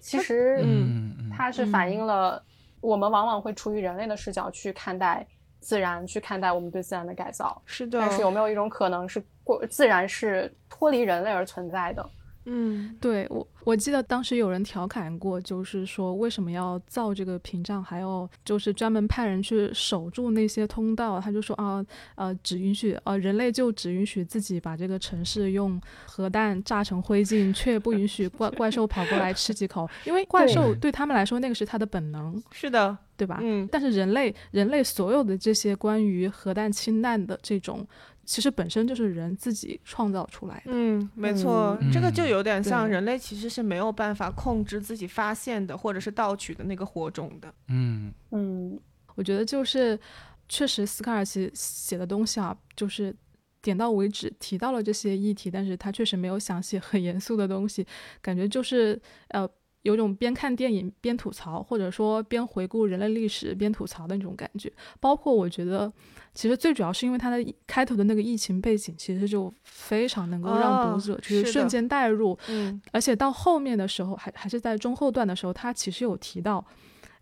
其实，嗯，它是反映了我们往往会出于人类的视角去看待自然，去看待我们对自然的改造。是的。但是有没有一种可能是过自然是脱离人类而存在的？嗯，对我我记得当时有人调侃过，就是说为什么要造这个屏障，还要就是专门派人去守住那些通道。他就说啊，呃，只允许呃人类就只允许自己把这个城市用核弹炸成灰烬，却不允许怪怪兽跑过来吃几口，因为怪兽对他们来说那个是他的本能。是的，对吧？嗯。但是人类人类所有的这些关于核弹氢弹的这种。其实本身就是人自己创造出来的。嗯，没错，这个就有点像人类其实是没有办法控制自己发现的或者是盗取的那个火种的。嗯嗯，我觉得就是确实斯卡尔奇写的东西啊，就是点到为止提到了这些议题，但是他确实没有想写很严肃的东西，感觉就是呃。有种边看电影边吐槽，或者说边回顾人类历史边吐槽的那种感觉。包括我觉得，其实最主要是因为它的开头的那个疫情背景，其实就非常能够让读者就是瞬间带入。嗯，而且到后面的时候，还还是在中后段的时候，他其实有提到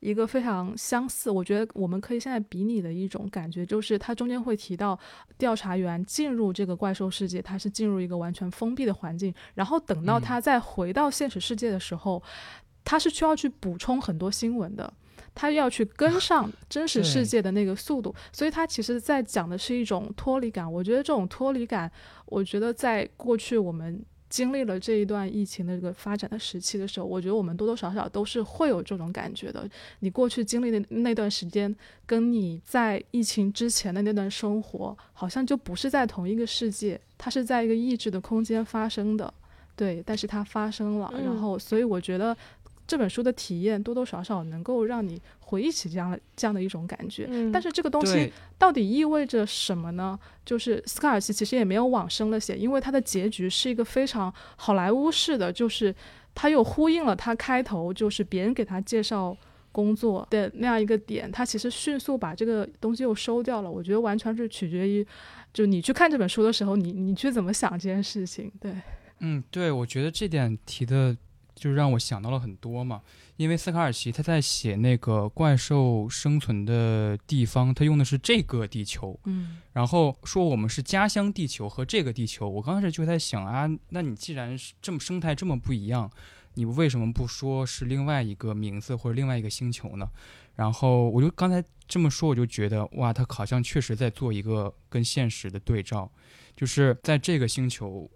一个非常相似，我觉得我们可以现在比拟的一种感觉，就是它中间会提到调查员进入这个怪兽世界，他是进入一个完全封闭的环境，然后等到他再回到现实世界的时候。他是需要去补充很多新闻的，他要去跟上真实世界的那个速度，所以他其实在讲的是一种脱离感。我觉得这种脱离感，我觉得在过去我们经历了这一段疫情的这个发展的时期的时候，我觉得我们多多少少都是会有这种感觉的。你过去经历的那段时间，跟你在疫情之前的那段生活，好像就不是在同一个世界，它是在一个意志的空间发生的。对，但是它发生了，然后所以我觉得。这本书的体验多多少少能够让你回忆起这样的这样的一种感觉，但是这个东西到底意味着什么呢？就是斯卡尔奇其实也没有往生了写，因为他的结局是一个非常好莱坞式的，就是他又呼应了他开头就是别人给他介绍工作的那样一个点，他其实迅速把这个东西又收掉了。我觉得完全是取决于，就你去看这本书的时候，你你去怎么想这件事情。对，嗯，对，我觉得这点提的。就让我想到了很多嘛，因为斯卡尔奇他在写那个怪兽生存的地方，他用的是这个地球，嗯，然后说我们是家乡地球和这个地球。我刚开始就在想啊，那你既然这么生态这么不一样，你为什么不说是另外一个名字或者另外一个星球呢？然后我就刚才这么说，我就觉得哇，他好像确实在做一个跟现实的对照，就是在这个星球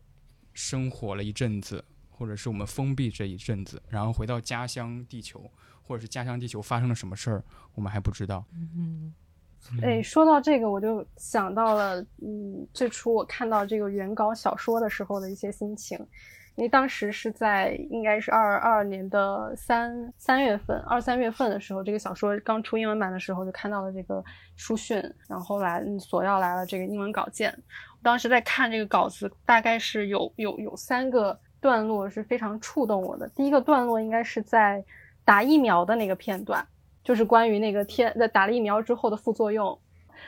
生活了一阵子。或者是我们封闭这一阵子，然后回到家乡地球，或者是家乡地球发生了什么事儿，我们还不知道。嗯，哎，说到这个，我就想到了，嗯，最初我看到这个原稿小说的时候的一些心情，因为当时是在应该是二二年的三三月份，二三月份的时候，这个小说刚出英文版的时候，就看到了这个书讯，然后来索要来了这个英文稿件。当时在看这个稿子，大概是有有有三个。段落是非常触动我的。第一个段落应该是在打疫苗的那个片段，就是关于那个天在打了疫苗之后的副作用。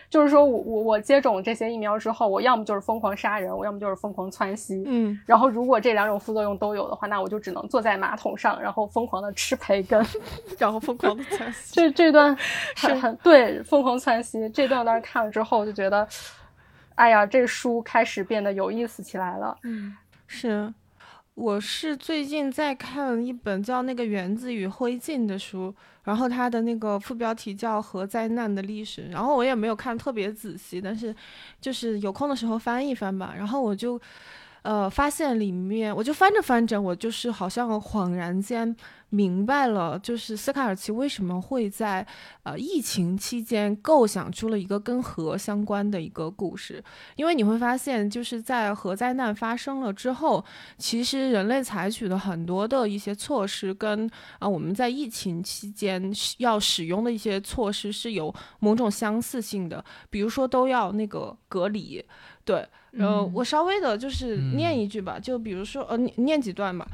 就是说我我我接种这些疫苗之后，我要么就是疯狂杀人，我要么就是疯狂窜稀。嗯，然后如果这两种副作用都有的话，那我就只能坐在马桶上，然后疯狂的吃培根，然后疯狂的窜稀。这这段 是很对，疯狂窜稀这段当时看了之后就觉得，哎呀，这书开始变得有意思起来了。嗯，是。我是最近在看一本叫《那个原子与灰烬》的书，然后它的那个副标题叫《核灾难的历史》，然后我也没有看特别仔细，但是就是有空的时候翻一翻吧，然后我就。呃，发现里面我就翻着翻着，我就是好像恍然间明白了，就是斯卡尔奇为什么会在呃疫情期间构想出了一个跟核相关的一个故事。因为你会发现，就是在核灾难发生了之后，其实人类采取的很多的一些措施，跟啊我们在疫情期间要使用的一些措施是有某种相似性的，比如说都要那个隔离，对。呃，我稍微的就是念一句吧，就比如说，呃，念念几段吧。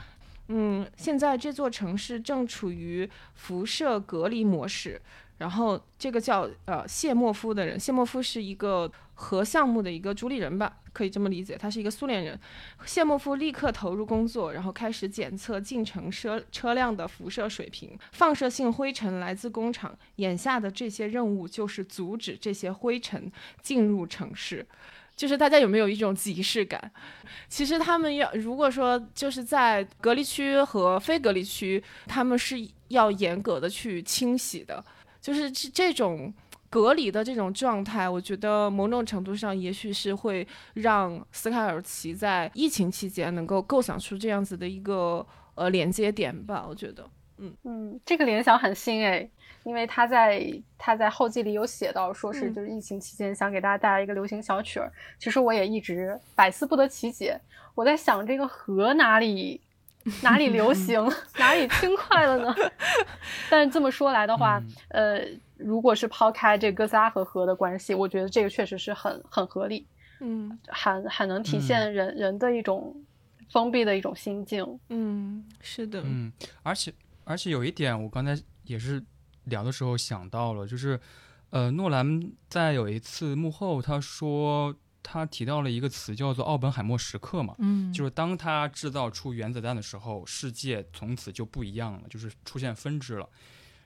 嗯，现在这座城市正处于辐射隔离模式。然后这个叫呃谢莫夫的人，谢莫夫是一个核项目的一个主理人吧，可以这么理解，他是一个苏联人。谢莫夫立刻投入工作，然后开始检测进城车车辆的辐射水平。放射性灰尘来自工厂，眼下的这些任务就是阻止这些灰尘进入城市。就是大家有没有一种即视感？其实他们要如果说就是在隔离区和非隔离区，他们是要严格的去清洗的。就是这这种隔离的这种状态，我觉得某种程度上也许是会让斯凯尔奇在疫情期间能够构想出这样子的一个呃连接点吧。我觉得，嗯嗯，这个联想很新诶。因为他在他在后记里有写到，说是就是疫情期间想给大家带来一个流行小曲儿。其实我也一直百思不得其解。我在想这个河哪里哪里流 行哪里轻快了呢？但是这么说来的话，呃，如果是抛开这哥斯拉和河的关系，我觉得这个确实是很很合理，嗯，很很能体现人人的一种封闭的一种心境。嗯，是的，嗯，而且而且有一点，我刚才也是聊的时候想到了，就是。呃，诺兰在有一次幕后，他说他提到了一个词，叫做“奥本海默时刻”嘛，嗯，就是当他制造出原子弹的时候，世界从此就不一样了，就是出现分支了，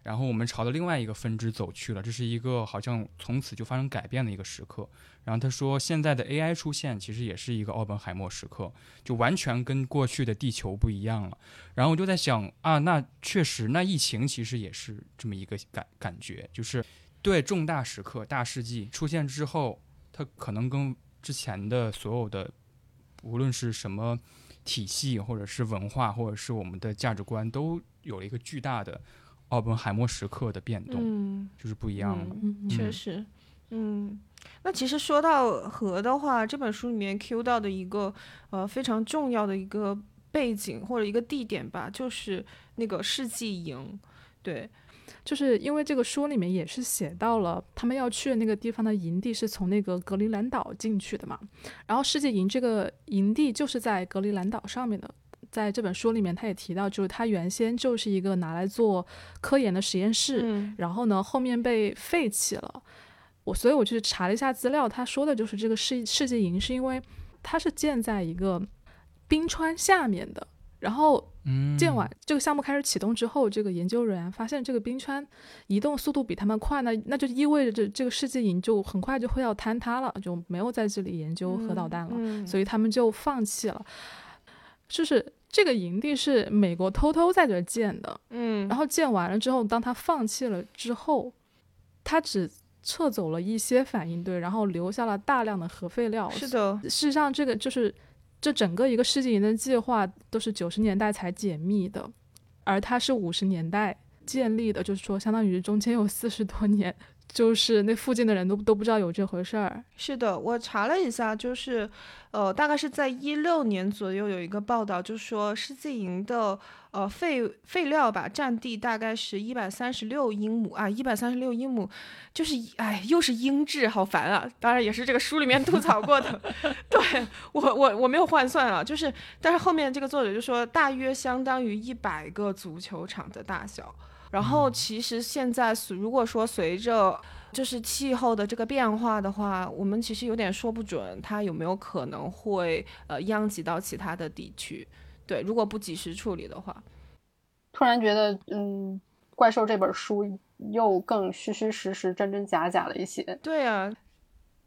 然后我们朝着另外一个分支走去了，这是一个好像从此就发生改变的一个时刻。然后他说，现在的 AI 出现其实也是一个奥本海默时刻，就完全跟过去的地球不一样了。然后我就在想啊，那确实，那疫情其实也是这么一个感感觉，就是。对重大时刻、大事记出现之后，它可能跟之前的所有的，无论是什么体系，或者是文化，或者是我们的价值观，都有了一个巨大的奥本海默时刻的变动，嗯，就是不一样了。确实，嗯，那其实说到核的话，这本书里面 Q 到的一个呃非常重要的一个背景或者一个地点吧，就是那个世纪营，对。就是因为这个书里面也是写到了，他们要去的那个地方的营地是从那个格陵兰岛进去的嘛。然后世界营这个营地就是在格陵兰岛上面的，在这本书里面他也提到，就是他原先就是一个拿来做科研的实验室，然后呢后面被废弃了。我所以我去查了一下资料，他说的就是这个世世界营是因为它是建在一个冰川下面的。然后，建完这个项目开始启动之后，这个研究人员发现这个冰川移动速度比他们快，那那就意味着这这个世界营就很快就会要坍塌了，就没有在这里研究核导弹了，所以他们就放弃了。就是这个营地是美国偷偷在这建的，嗯，然后建完了之后，当他放弃了之后，他只撤走了一些反应堆，然后留下了大量的核废料。是的，事实上这个就是。这整个一个世纪营的计划都是九十年代才解密的，而它是五十年代建立的，就是说相当于中间有四十多年。就是那附近的人都都不知道有这回事儿。是的，我查了一下，就是，呃，大概是在一六年左右有一个报道，就说世纪营的呃废废料吧，占地大概是一百三十六英亩啊，一百三十六英亩，就是哎，又是英制，好烦啊！当然也是这个书里面吐槽过的。对我我我没有换算啊，就是，但是后面这个作者就说大约相当于一百个足球场的大小。然后其实现在，如果说随着就是气候的这个变化的话，我们其实有点说不准它有没有可能会呃殃及到其他的地区。对，如果不及时处理的话，突然觉得嗯，怪兽这本书又更虚虚实实、真真假假了一些。对啊，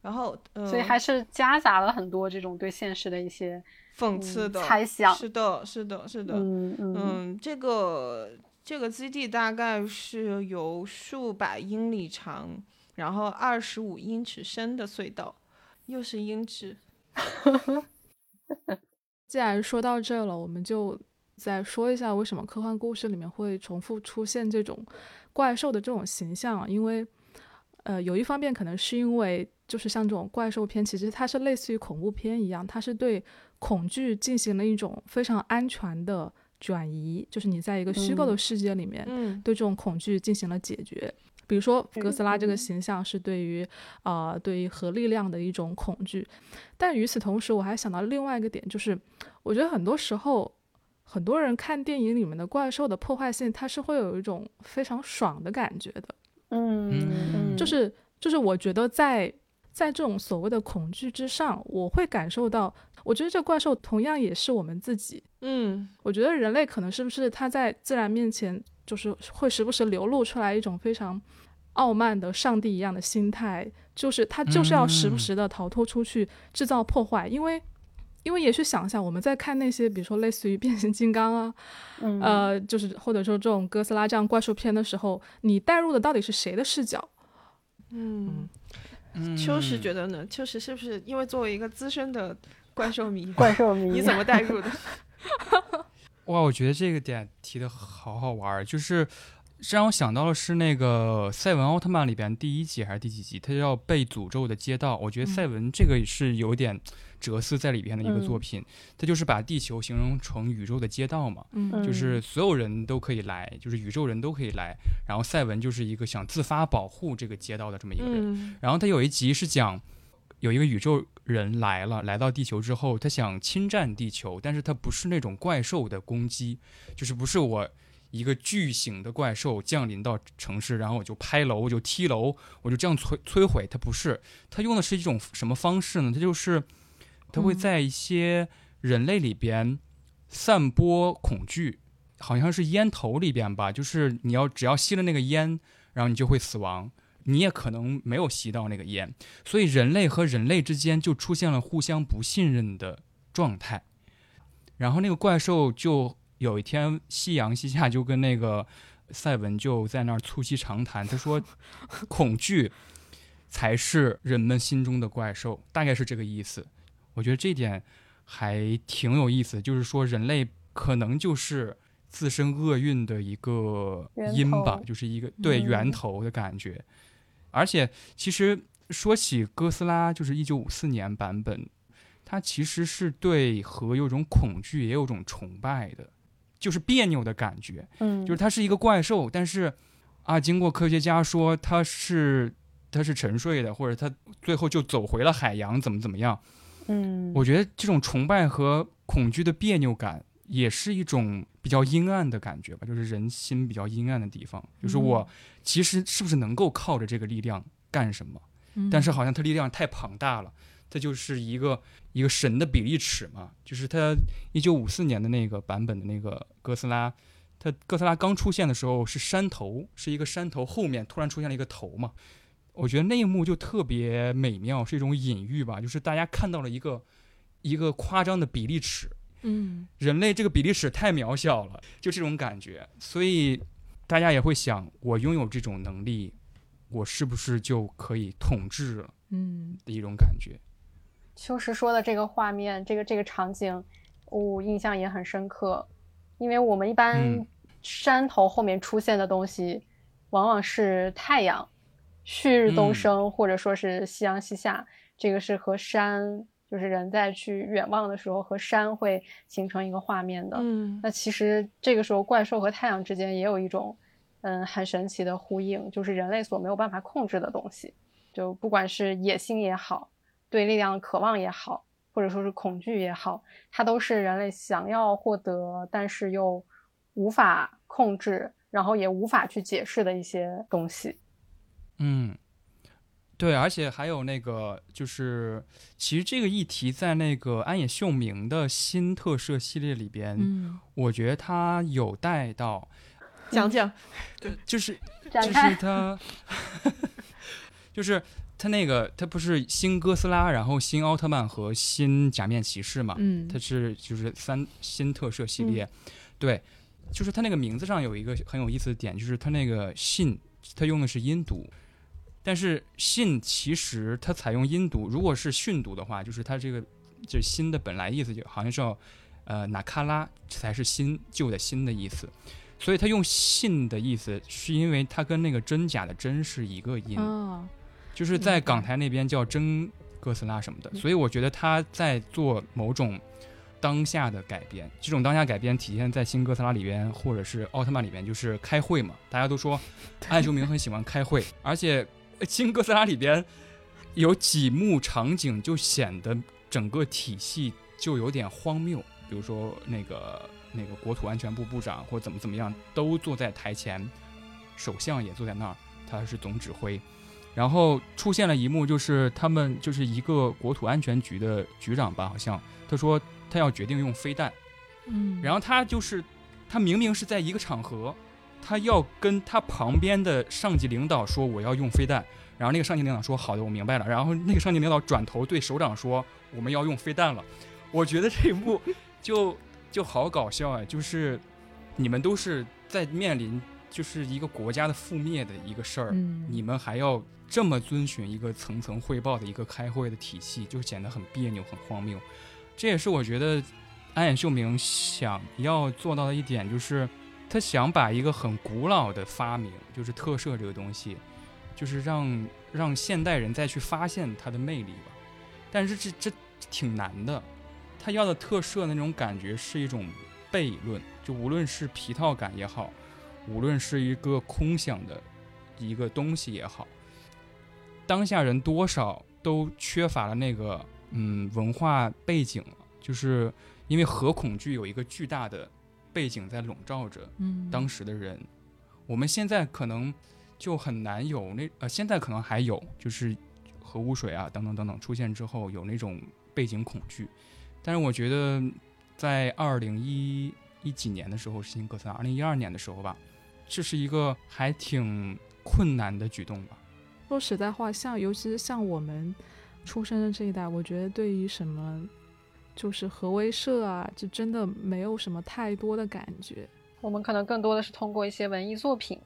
然后所以还是夹杂了很多这种对现实的一些讽刺的猜想。是的，是的，是的。嗯嗯，这个。这个基地大概是有数百英里长，然后二十五英尺深的隧道，又是英尺。既然说到这了，我们就再说一下为什么科幻故事里面会重复出现这种怪兽的这种形象。因为，呃，有一方面可能是因为，就是像这种怪兽片，其实它是类似于恐怖片一样，它是对恐惧进行了一种非常安全的。转移就是你在一个虚构的世界里面，对这种恐惧进行了解决。比如说哥斯拉这个形象是对于啊对于核力量的一种恐惧，但与此同时，我还想到另外一个点，就是我觉得很多时候很多人看电影里面的怪兽的破坏性，它是会有一种非常爽的感觉的。嗯，就是就是我觉得在在这种所谓的恐惧之上，我会感受到。我觉得这怪兽同样也是我们自己。嗯，我觉得人类可能是不是他在自然面前，就是会时不时流露出来一种非常傲慢的上帝一样的心态，就是他就是要时不时的逃脱出去制造破坏。因为，因为也许想想我们在看那些，比如说类似于变形金刚啊，呃，就是或者说这种哥斯拉这样怪兽片的时候，你带入的到底是谁的视角？嗯，秋实觉得呢？秋实是不是因为作为一个资深的？怪兽迷，怪兽迷，你怎么带入的？哇，我觉得这个点提的好好玩儿，就是让我想到的是那个赛文奥特曼里边第一集还是第几集，他叫被诅咒的街道。我觉得赛文这个是有点哲思在里边的一个作品，他就是把地球形容成宇宙的街道嘛，就是所有人都可以来，就是宇宙人都可以来。然后赛文就是一个想自发保护这个街道的这么一个人。然后他有一集是讲有一个宇宙人来了，来到地球之后，他想侵占地球，但是他不是那种怪兽的攻击，就是不是我。一个巨型的怪兽降临到城市，然后我就拍楼，我就踢楼，我就这样摧摧毁。他不是，他用的是一种什么方式呢？他就是，他会在一些人类里边散播恐惧，好像是烟头里边吧。就是你要只要吸了那个烟，然后你就会死亡。你也可能没有吸到那个烟，所以人类和人类之间就出现了互相不信任的状态。然后那个怪兽就。有一天，夕阳西下，就跟那个赛文就在那儿促膝长谈。他说：“ 恐惧才是人们心中的怪兽，大概是这个意思。”我觉得这点还挺有意思，就是说人类可能就是自身厄运的一个因吧，就是一个对源头的感觉。而且，其实说起哥斯拉，就是一九五四年版本，它其实是对核有种恐惧，也有种崇拜的。就是别扭的感觉，嗯，就是它是一个怪兽，但是，啊，经过科学家说它是它是沉睡的，或者它最后就走回了海洋，怎么怎么样，嗯，我觉得这种崇拜和恐惧的别扭感，也是一种比较阴暗的感觉吧，就是人心比较阴暗的地方，就是我其实是不是能够靠着这个力量干什么，但是好像它力量太庞大了。它就是一个一个神的比例尺嘛，就是它一九五四年的那个版本的那个哥斯拉，它哥斯拉刚出现的时候是山头，是一个山头后面突然出现了一个头嘛，我觉得那一幕就特别美妙，是一种隐喻吧，就是大家看到了一个一个夸张的比例尺，嗯，人类这个比例尺太渺小了，就这种感觉，所以大家也会想，我拥有这种能力，我是不是就可以统治了？嗯，的一种感觉。秋实说的这个画面，这个这个场景，我印象也很深刻，因为我们一般山头后面出现的东西，往往是太阳，旭日东升，或者说是夕阳西下，这个是和山，就是人在去远望的时候和山会形成一个画面的。嗯，那其实这个时候怪兽和太阳之间也有一种，嗯，很神奇的呼应，就是人类所没有办法控制的东西，就不管是野心也好。对力量的渴望也好，或者说是恐惧也好，它都是人类想要获得，但是又无法控制，然后也无法去解释的一些东西。嗯，对，而且还有那个，就是其实这个议题在那个安野秀明的新特摄系列里边，嗯，我觉得他有带到讲讲，对，就是 就是他，就是。他那个，他不是新哥斯拉，然后新奥特曼和新假面骑士嘛？嗯，他是就是三新特摄系列，对，就是他那个名字上有一个很有意思的点，就是他那个信，他用的是音读，但是信其实它采用音读，如果是训读的话，就是它这个就是新的本来意思就好像叫呃纳卡拉才是新旧的新的意思，所以它用信的意思是因为它跟那个真假的真是一个音。就是在港台那边叫真哥斯拉什么的，所以我觉得他在做某种当下的改编。这种当下改编体现在新哥斯拉里边，或者是奥特曼里边，就是开会嘛。大家都说 安修明很喜欢开会，而且新哥斯拉里边有几幕场景就显得整个体系就有点荒谬。比如说那个那个国土安全部部长或怎么怎么样都坐在台前，首相也坐在那儿，他是总指挥。然后出现了一幕，就是他们就是一个国土安全局的局长吧，好像他说他要决定用飞弹，嗯，然后他就是他明明是在一个场合，他要跟他旁边的上级领导说我要用飞弹，然后那个上级领导说好的，我明白了，然后那个上级领导转头对首长说我们要用飞弹了，我觉得这一幕就就好搞笑啊，就是你们都是在面临就是一个国家的覆灭的一个事儿，你们还要。这么遵循一个层层汇报的一个开会的体系，就显得很别扭、很荒谬。这也是我觉得安野秀明想要做到的一点，就是他想把一个很古老的发明，就是特摄这个东西，就是让让现代人再去发现它的魅力吧。但是这这挺难的。他要的特摄那种感觉是一种悖论，就无论是皮套感也好，无论是一个空想的一个东西也好，当下人多少都缺乏了那个嗯文化背景了，就是因为核恐惧有一个巨大的背景在笼罩着当时的人。我们现在可能就很难有那呃，现在可能还有，就是核污水啊等等等等出现之后有那种背景恐惧，但是我觉得在二零一一几年的时候，新哥斯拉，二零一二年的时候吧，这是一个还挺困难的举动吧。说实在话，像尤其是像我们出生的这一代，我觉得对于什么就是核威慑啊，就真的没有什么太多的感觉。我们可能更多的是通过一些文艺作品，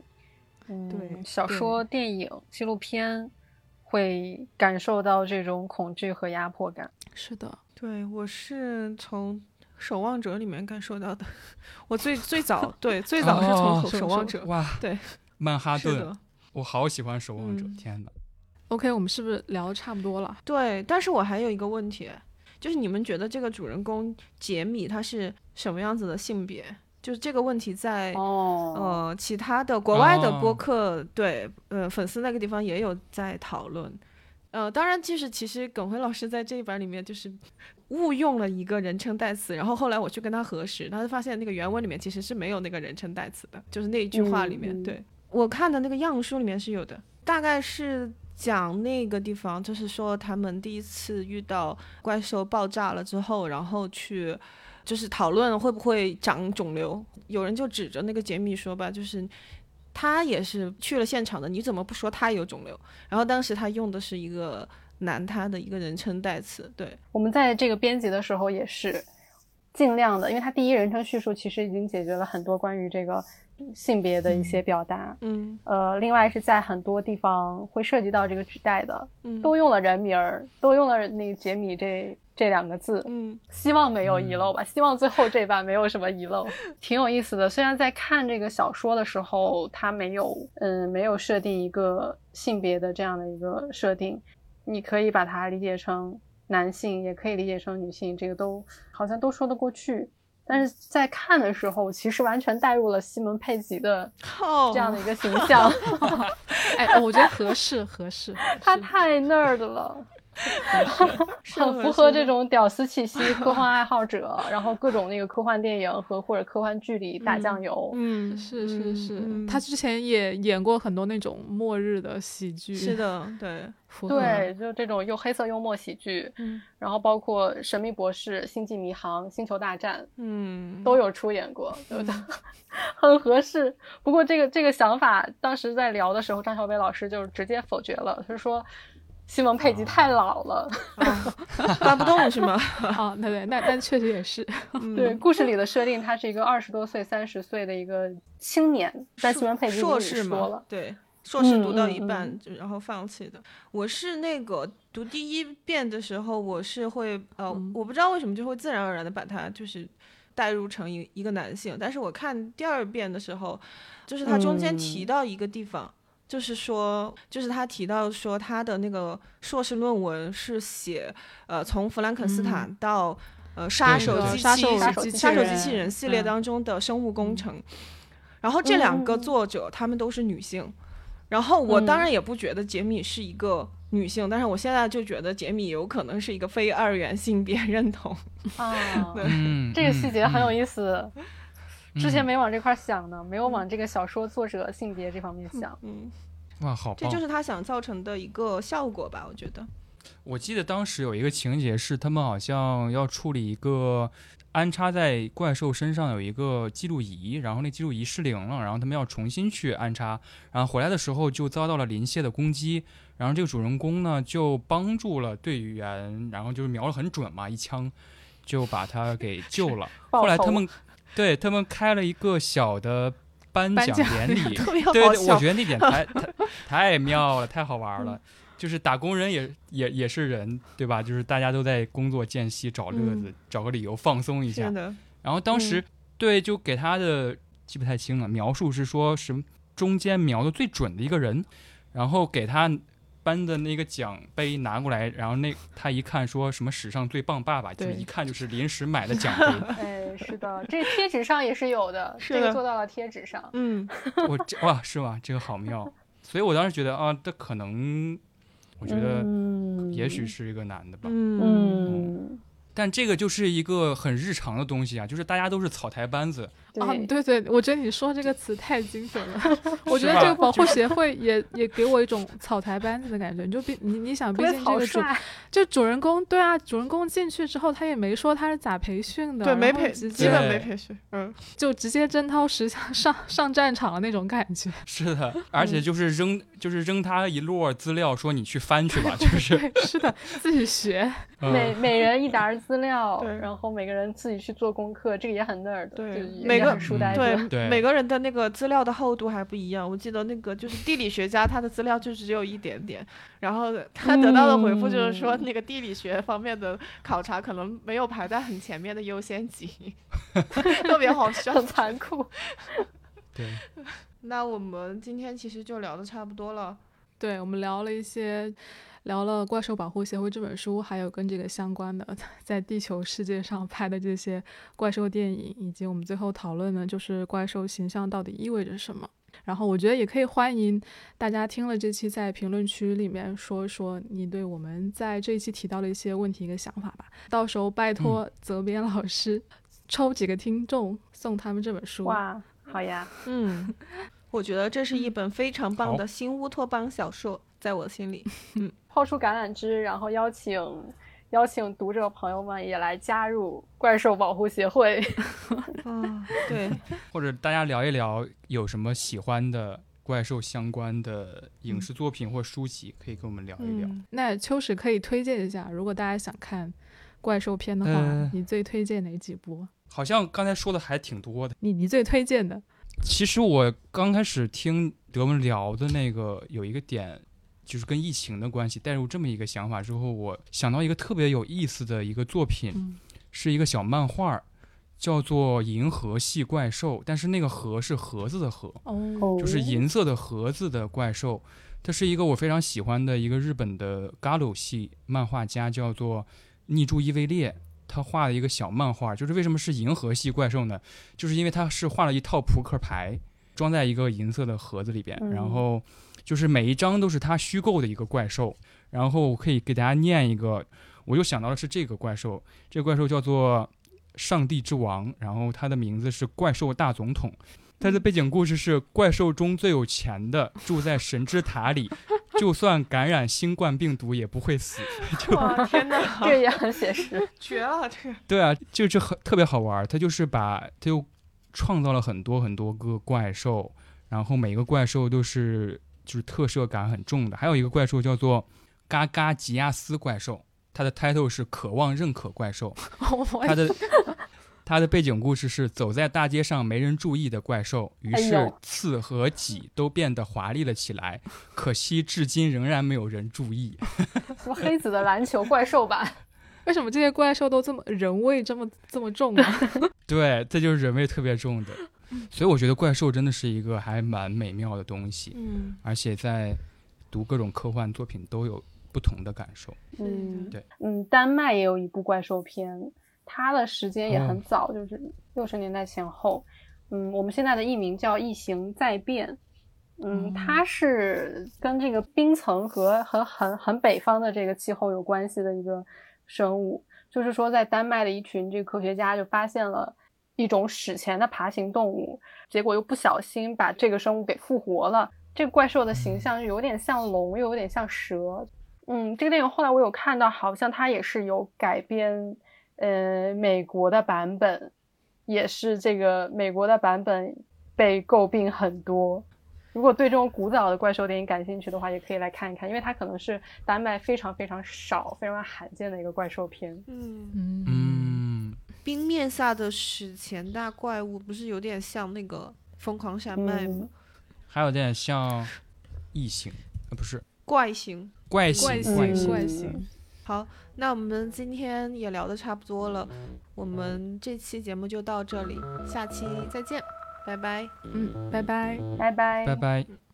嗯，对，小说、电影、纪录片，会感受到这种恐惧和压迫感。是的，对我是从《守望者》里面感受到的。我最最早对最早是从《守望者》哇，对，曼哈顿，我好喜欢《守望者》，天哪！OK，我们是不是聊的差不多了？对，但是我还有一个问题，就是你们觉得这个主人公杰米他是什么样子的性别？就是这个问题在呃其他的国外的播客对呃粉丝那个地方也有在讨论，呃当然就是其实耿辉老师在这一版里面就是误用了一个人称代词，然后后来我去跟他核实，他就发现那个原文里面其实是没有那个人称代词的，就是那一句话里面，对。我看的那个样书里面是有的，大概是讲那个地方就是说他们第一次遇到怪兽爆炸了之后，然后去。就是讨论会不会长肿瘤，有人就指着那个杰米说吧，就是他也是去了现场的，你怎么不说他有肿瘤？然后当时他用的是一个男他的一个人称代词。对我们在这个编辑的时候也是尽量的，因为他第一人称叙述其实已经解决了很多关于这个性别的一些表达。嗯，呃，另外是在很多地方会涉及到这个指代的，嗯都用了人名儿，都用了那个杰米这。这两个字，嗯，希望没有遗漏吧。希望最后这版没有什么遗漏，挺有意思的。虽然在看这个小说的时候，它没有，嗯，没有设定一个性别的这样的一个设定，你可以把它理解成男性，也可以理解成女性，这个都好像都说得过去。但是在看的时候，其实完全带入了西蒙佩吉的这样的一个形象。哎，我觉得合适，合适，他太 nerd 了。很符合这种屌丝气息，科幻爱好者，然后各种那个科幻电影和或者科幻剧里打酱油。嗯，是是是，他之前也演过很多那种末日的喜剧。是的，对，对，就这种又黑色幽默喜剧。嗯，然后包括《神秘博士》《星际迷航》《星球大战》，嗯，都有出演过，对不对？很合适。不过这个这个想法，当时在聊的时候，张小北老师就直接否决了，他说。西蒙佩吉太老了，搬不动是吗？啊，对对，那但确实也是。对，故事里的设定，他是一个二十多岁、三十岁的一个青年，但西蒙佩吉硕士嘛，对，硕士读到一半就然后放弃的。我是那个读第一遍的时候，我是会呃，我不知道为什么就会自然而然的把他就是代入成一一个男性，但是我看第二遍的时候，就是他中间提到一个地方。就是说，就是他提到说，他的那个硕士论文是写，呃，从弗兰肯斯坦到呃杀手机器杀手杀手机器人系列当中的生物工程，然后这两个作者他们都是女性，然后我当然也不觉得杰米是一个女性，但是我现在就觉得杰米有可能是一个非二元性别认同。啊，这个细节很有意思。之前没往这块想呢，没有往这个小说作者性别这方面想。嗯，哇，好，这就是他想造成的一个效果吧？我觉得。我记得当时有一个情节是，他们好像要处理一个安插在怪兽身上有一个记录仪，然后那记录仪失灵了，然后他们要重新去安插，然后回来的时候就遭到了林谢的攻击，然后这个主人公呢就帮助了队员，然后就是瞄了很准嘛，一枪就把他给 救了。后来他们。对他们开了一个小的颁奖典礼，对，我觉得那点 太太太妙了，太好玩了。就是打工人也也也是人，对吧？就是大家都在工作间隙找乐子，找个理由放松一下。然后当时对，就给他的记不太清了，描述是说什么中间描的最准的一个人，然后给他。颁的那个奖杯拿过来，然后那他一看说什么史上最棒爸爸，就一看就是临时买的奖杯。哎，是的，这贴纸上也是有的，这个做到了贴纸上。嗯，我这哇是吗？这个好妙。所以我当时觉得啊，这可能，我觉得也许是一个男的吧。嗯。但这个就是一个很日常的东西啊，就是大家都是草台班子啊。对对，我觉得你说这个词太精准了。我觉得这个保护协会也也给我一种草台班子的感觉。你就毕你你想，毕竟这个主就主人公对啊，主人公进去之后他也没说他是咋培训的，对，没培，基本没培训，嗯，就直接真掏实枪上上战场的那种感觉。是的，而且就是扔就是扔他一摞资料，说你去翻去吧，就是 是的，自己学，每每人一沓。资料，然后每个人自己去做功课，这个也很 nerd，对，每个书呆子，对，每个人的那个资料的厚度还不一样。我记得那个就是地理学家，他的资料就只有一点点，然后他得到的回复就是说，那个地理学方面的考察可能没有排在很前面的优先级，特别好笑，残酷。对，那我们今天其实就聊的差不多了，对我们聊了一些。聊了《怪兽保护协会》这本书，还有跟这个相关的 在地球世界上拍的这些怪兽电影，以及我们最后讨论的，就是怪兽形象到底意味着什么。然后我觉得也可以欢迎大家听了这期，在评论区里面说说你对我们在这一期提到的一些问题一个想法吧。到时候拜托责编老师抽几个听众送他们这本书。哇，好呀，嗯，我觉得这是一本非常棒的新乌托邦小说。在我心里，嗯，抛出橄榄枝，然后邀请邀请读者朋友们也来加入怪兽保护协会。啊，对，或者大家聊一聊有什么喜欢的怪兽相关的影视作品或书籍，可以跟我们聊一聊。那秋实可以推荐一下，如果大家想看怪兽片的话，你最推荐哪几部？好像刚才说的还挺多的。你你最推荐的？其实我刚开始听德文聊的那个有一个点。就是跟疫情的关系带入这么一个想法之后，我想到一个特别有意思的一个作品，是一个小漫画，叫做《银河系怪兽》，但是那个“盒”是盒子的“盒”，就是银色的盒子的怪兽。它是一个我非常喜欢的一个日本的 Galo 系漫画家，叫做逆柱伊维列，他画了一个小漫画。就是为什么是银河系怪兽呢？就是因为他是画了一套扑克牌，装在一个银色的盒子里边，然后。就是每一张都是他虚构的一个怪兽，然后我可以给大家念一个，我又想到的是这个怪兽，这个怪兽叫做上帝之王，然后它的名字是怪兽大总统，它的背景故事是怪兽中最有钱的住在神之塔里，就算感染新冠病毒也不会死。哇天哪，这也很写实，绝了这个。对啊，就这很特别好玩，它就是把它又创造了很多很多个怪兽，然后每个怪兽都是。就是特摄感很重的，还有一个怪兽叫做嘎嘎吉亚斯怪兽，它的 title 是渴望认可怪兽。它的 它的背景故事是走在大街上没人注意的怪兽，于是刺和脊都变得华丽了起来，可惜至今仍然没有人注意。什么黑子的篮球怪兽版？为什么这些怪兽都这么人味这么这么重啊？对，这就是人味特别重的。所以我觉得怪兽真的是一个还蛮美妙的东西，嗯，而且在读各种科幻作品都有不同的感受，嗯，对，嗯，丹麦也有一部怪兽片，它的时间也很早，就是六十年代前后，嗯，我们现在的译名叫《异形再变》，嗯，它是跟这个冰层和和很很北方的这个气候有关系的一个生物，就是说在丹麦的一群这个科学家就发现了。一种史前的爬行动物，结果又不小心把这个生物给复活了。这个怪兽的形象有点像龙，又有点像蛇。嗯，这个电影后来我有看到，好像它也是有改编，呃，美国的版本，也是这个美国的版本被诟病很多。如果对这种古早的怪兽电影感兴趣的话，也可以来看一看，因为它可能是丹麦非常非常少、非常罕见的一个怪兽片。嗯嗯。冰面下的史前大怪物不是有点像那个疯狂山脉吗？还有点像异形，呃，不是。怪形，怪形，怪形，怪形。好，那我们今天也聊的差不多了，我们这期节目就到这里，下期再见，拜拜。嗯，拜拜，拜拜，拜拜。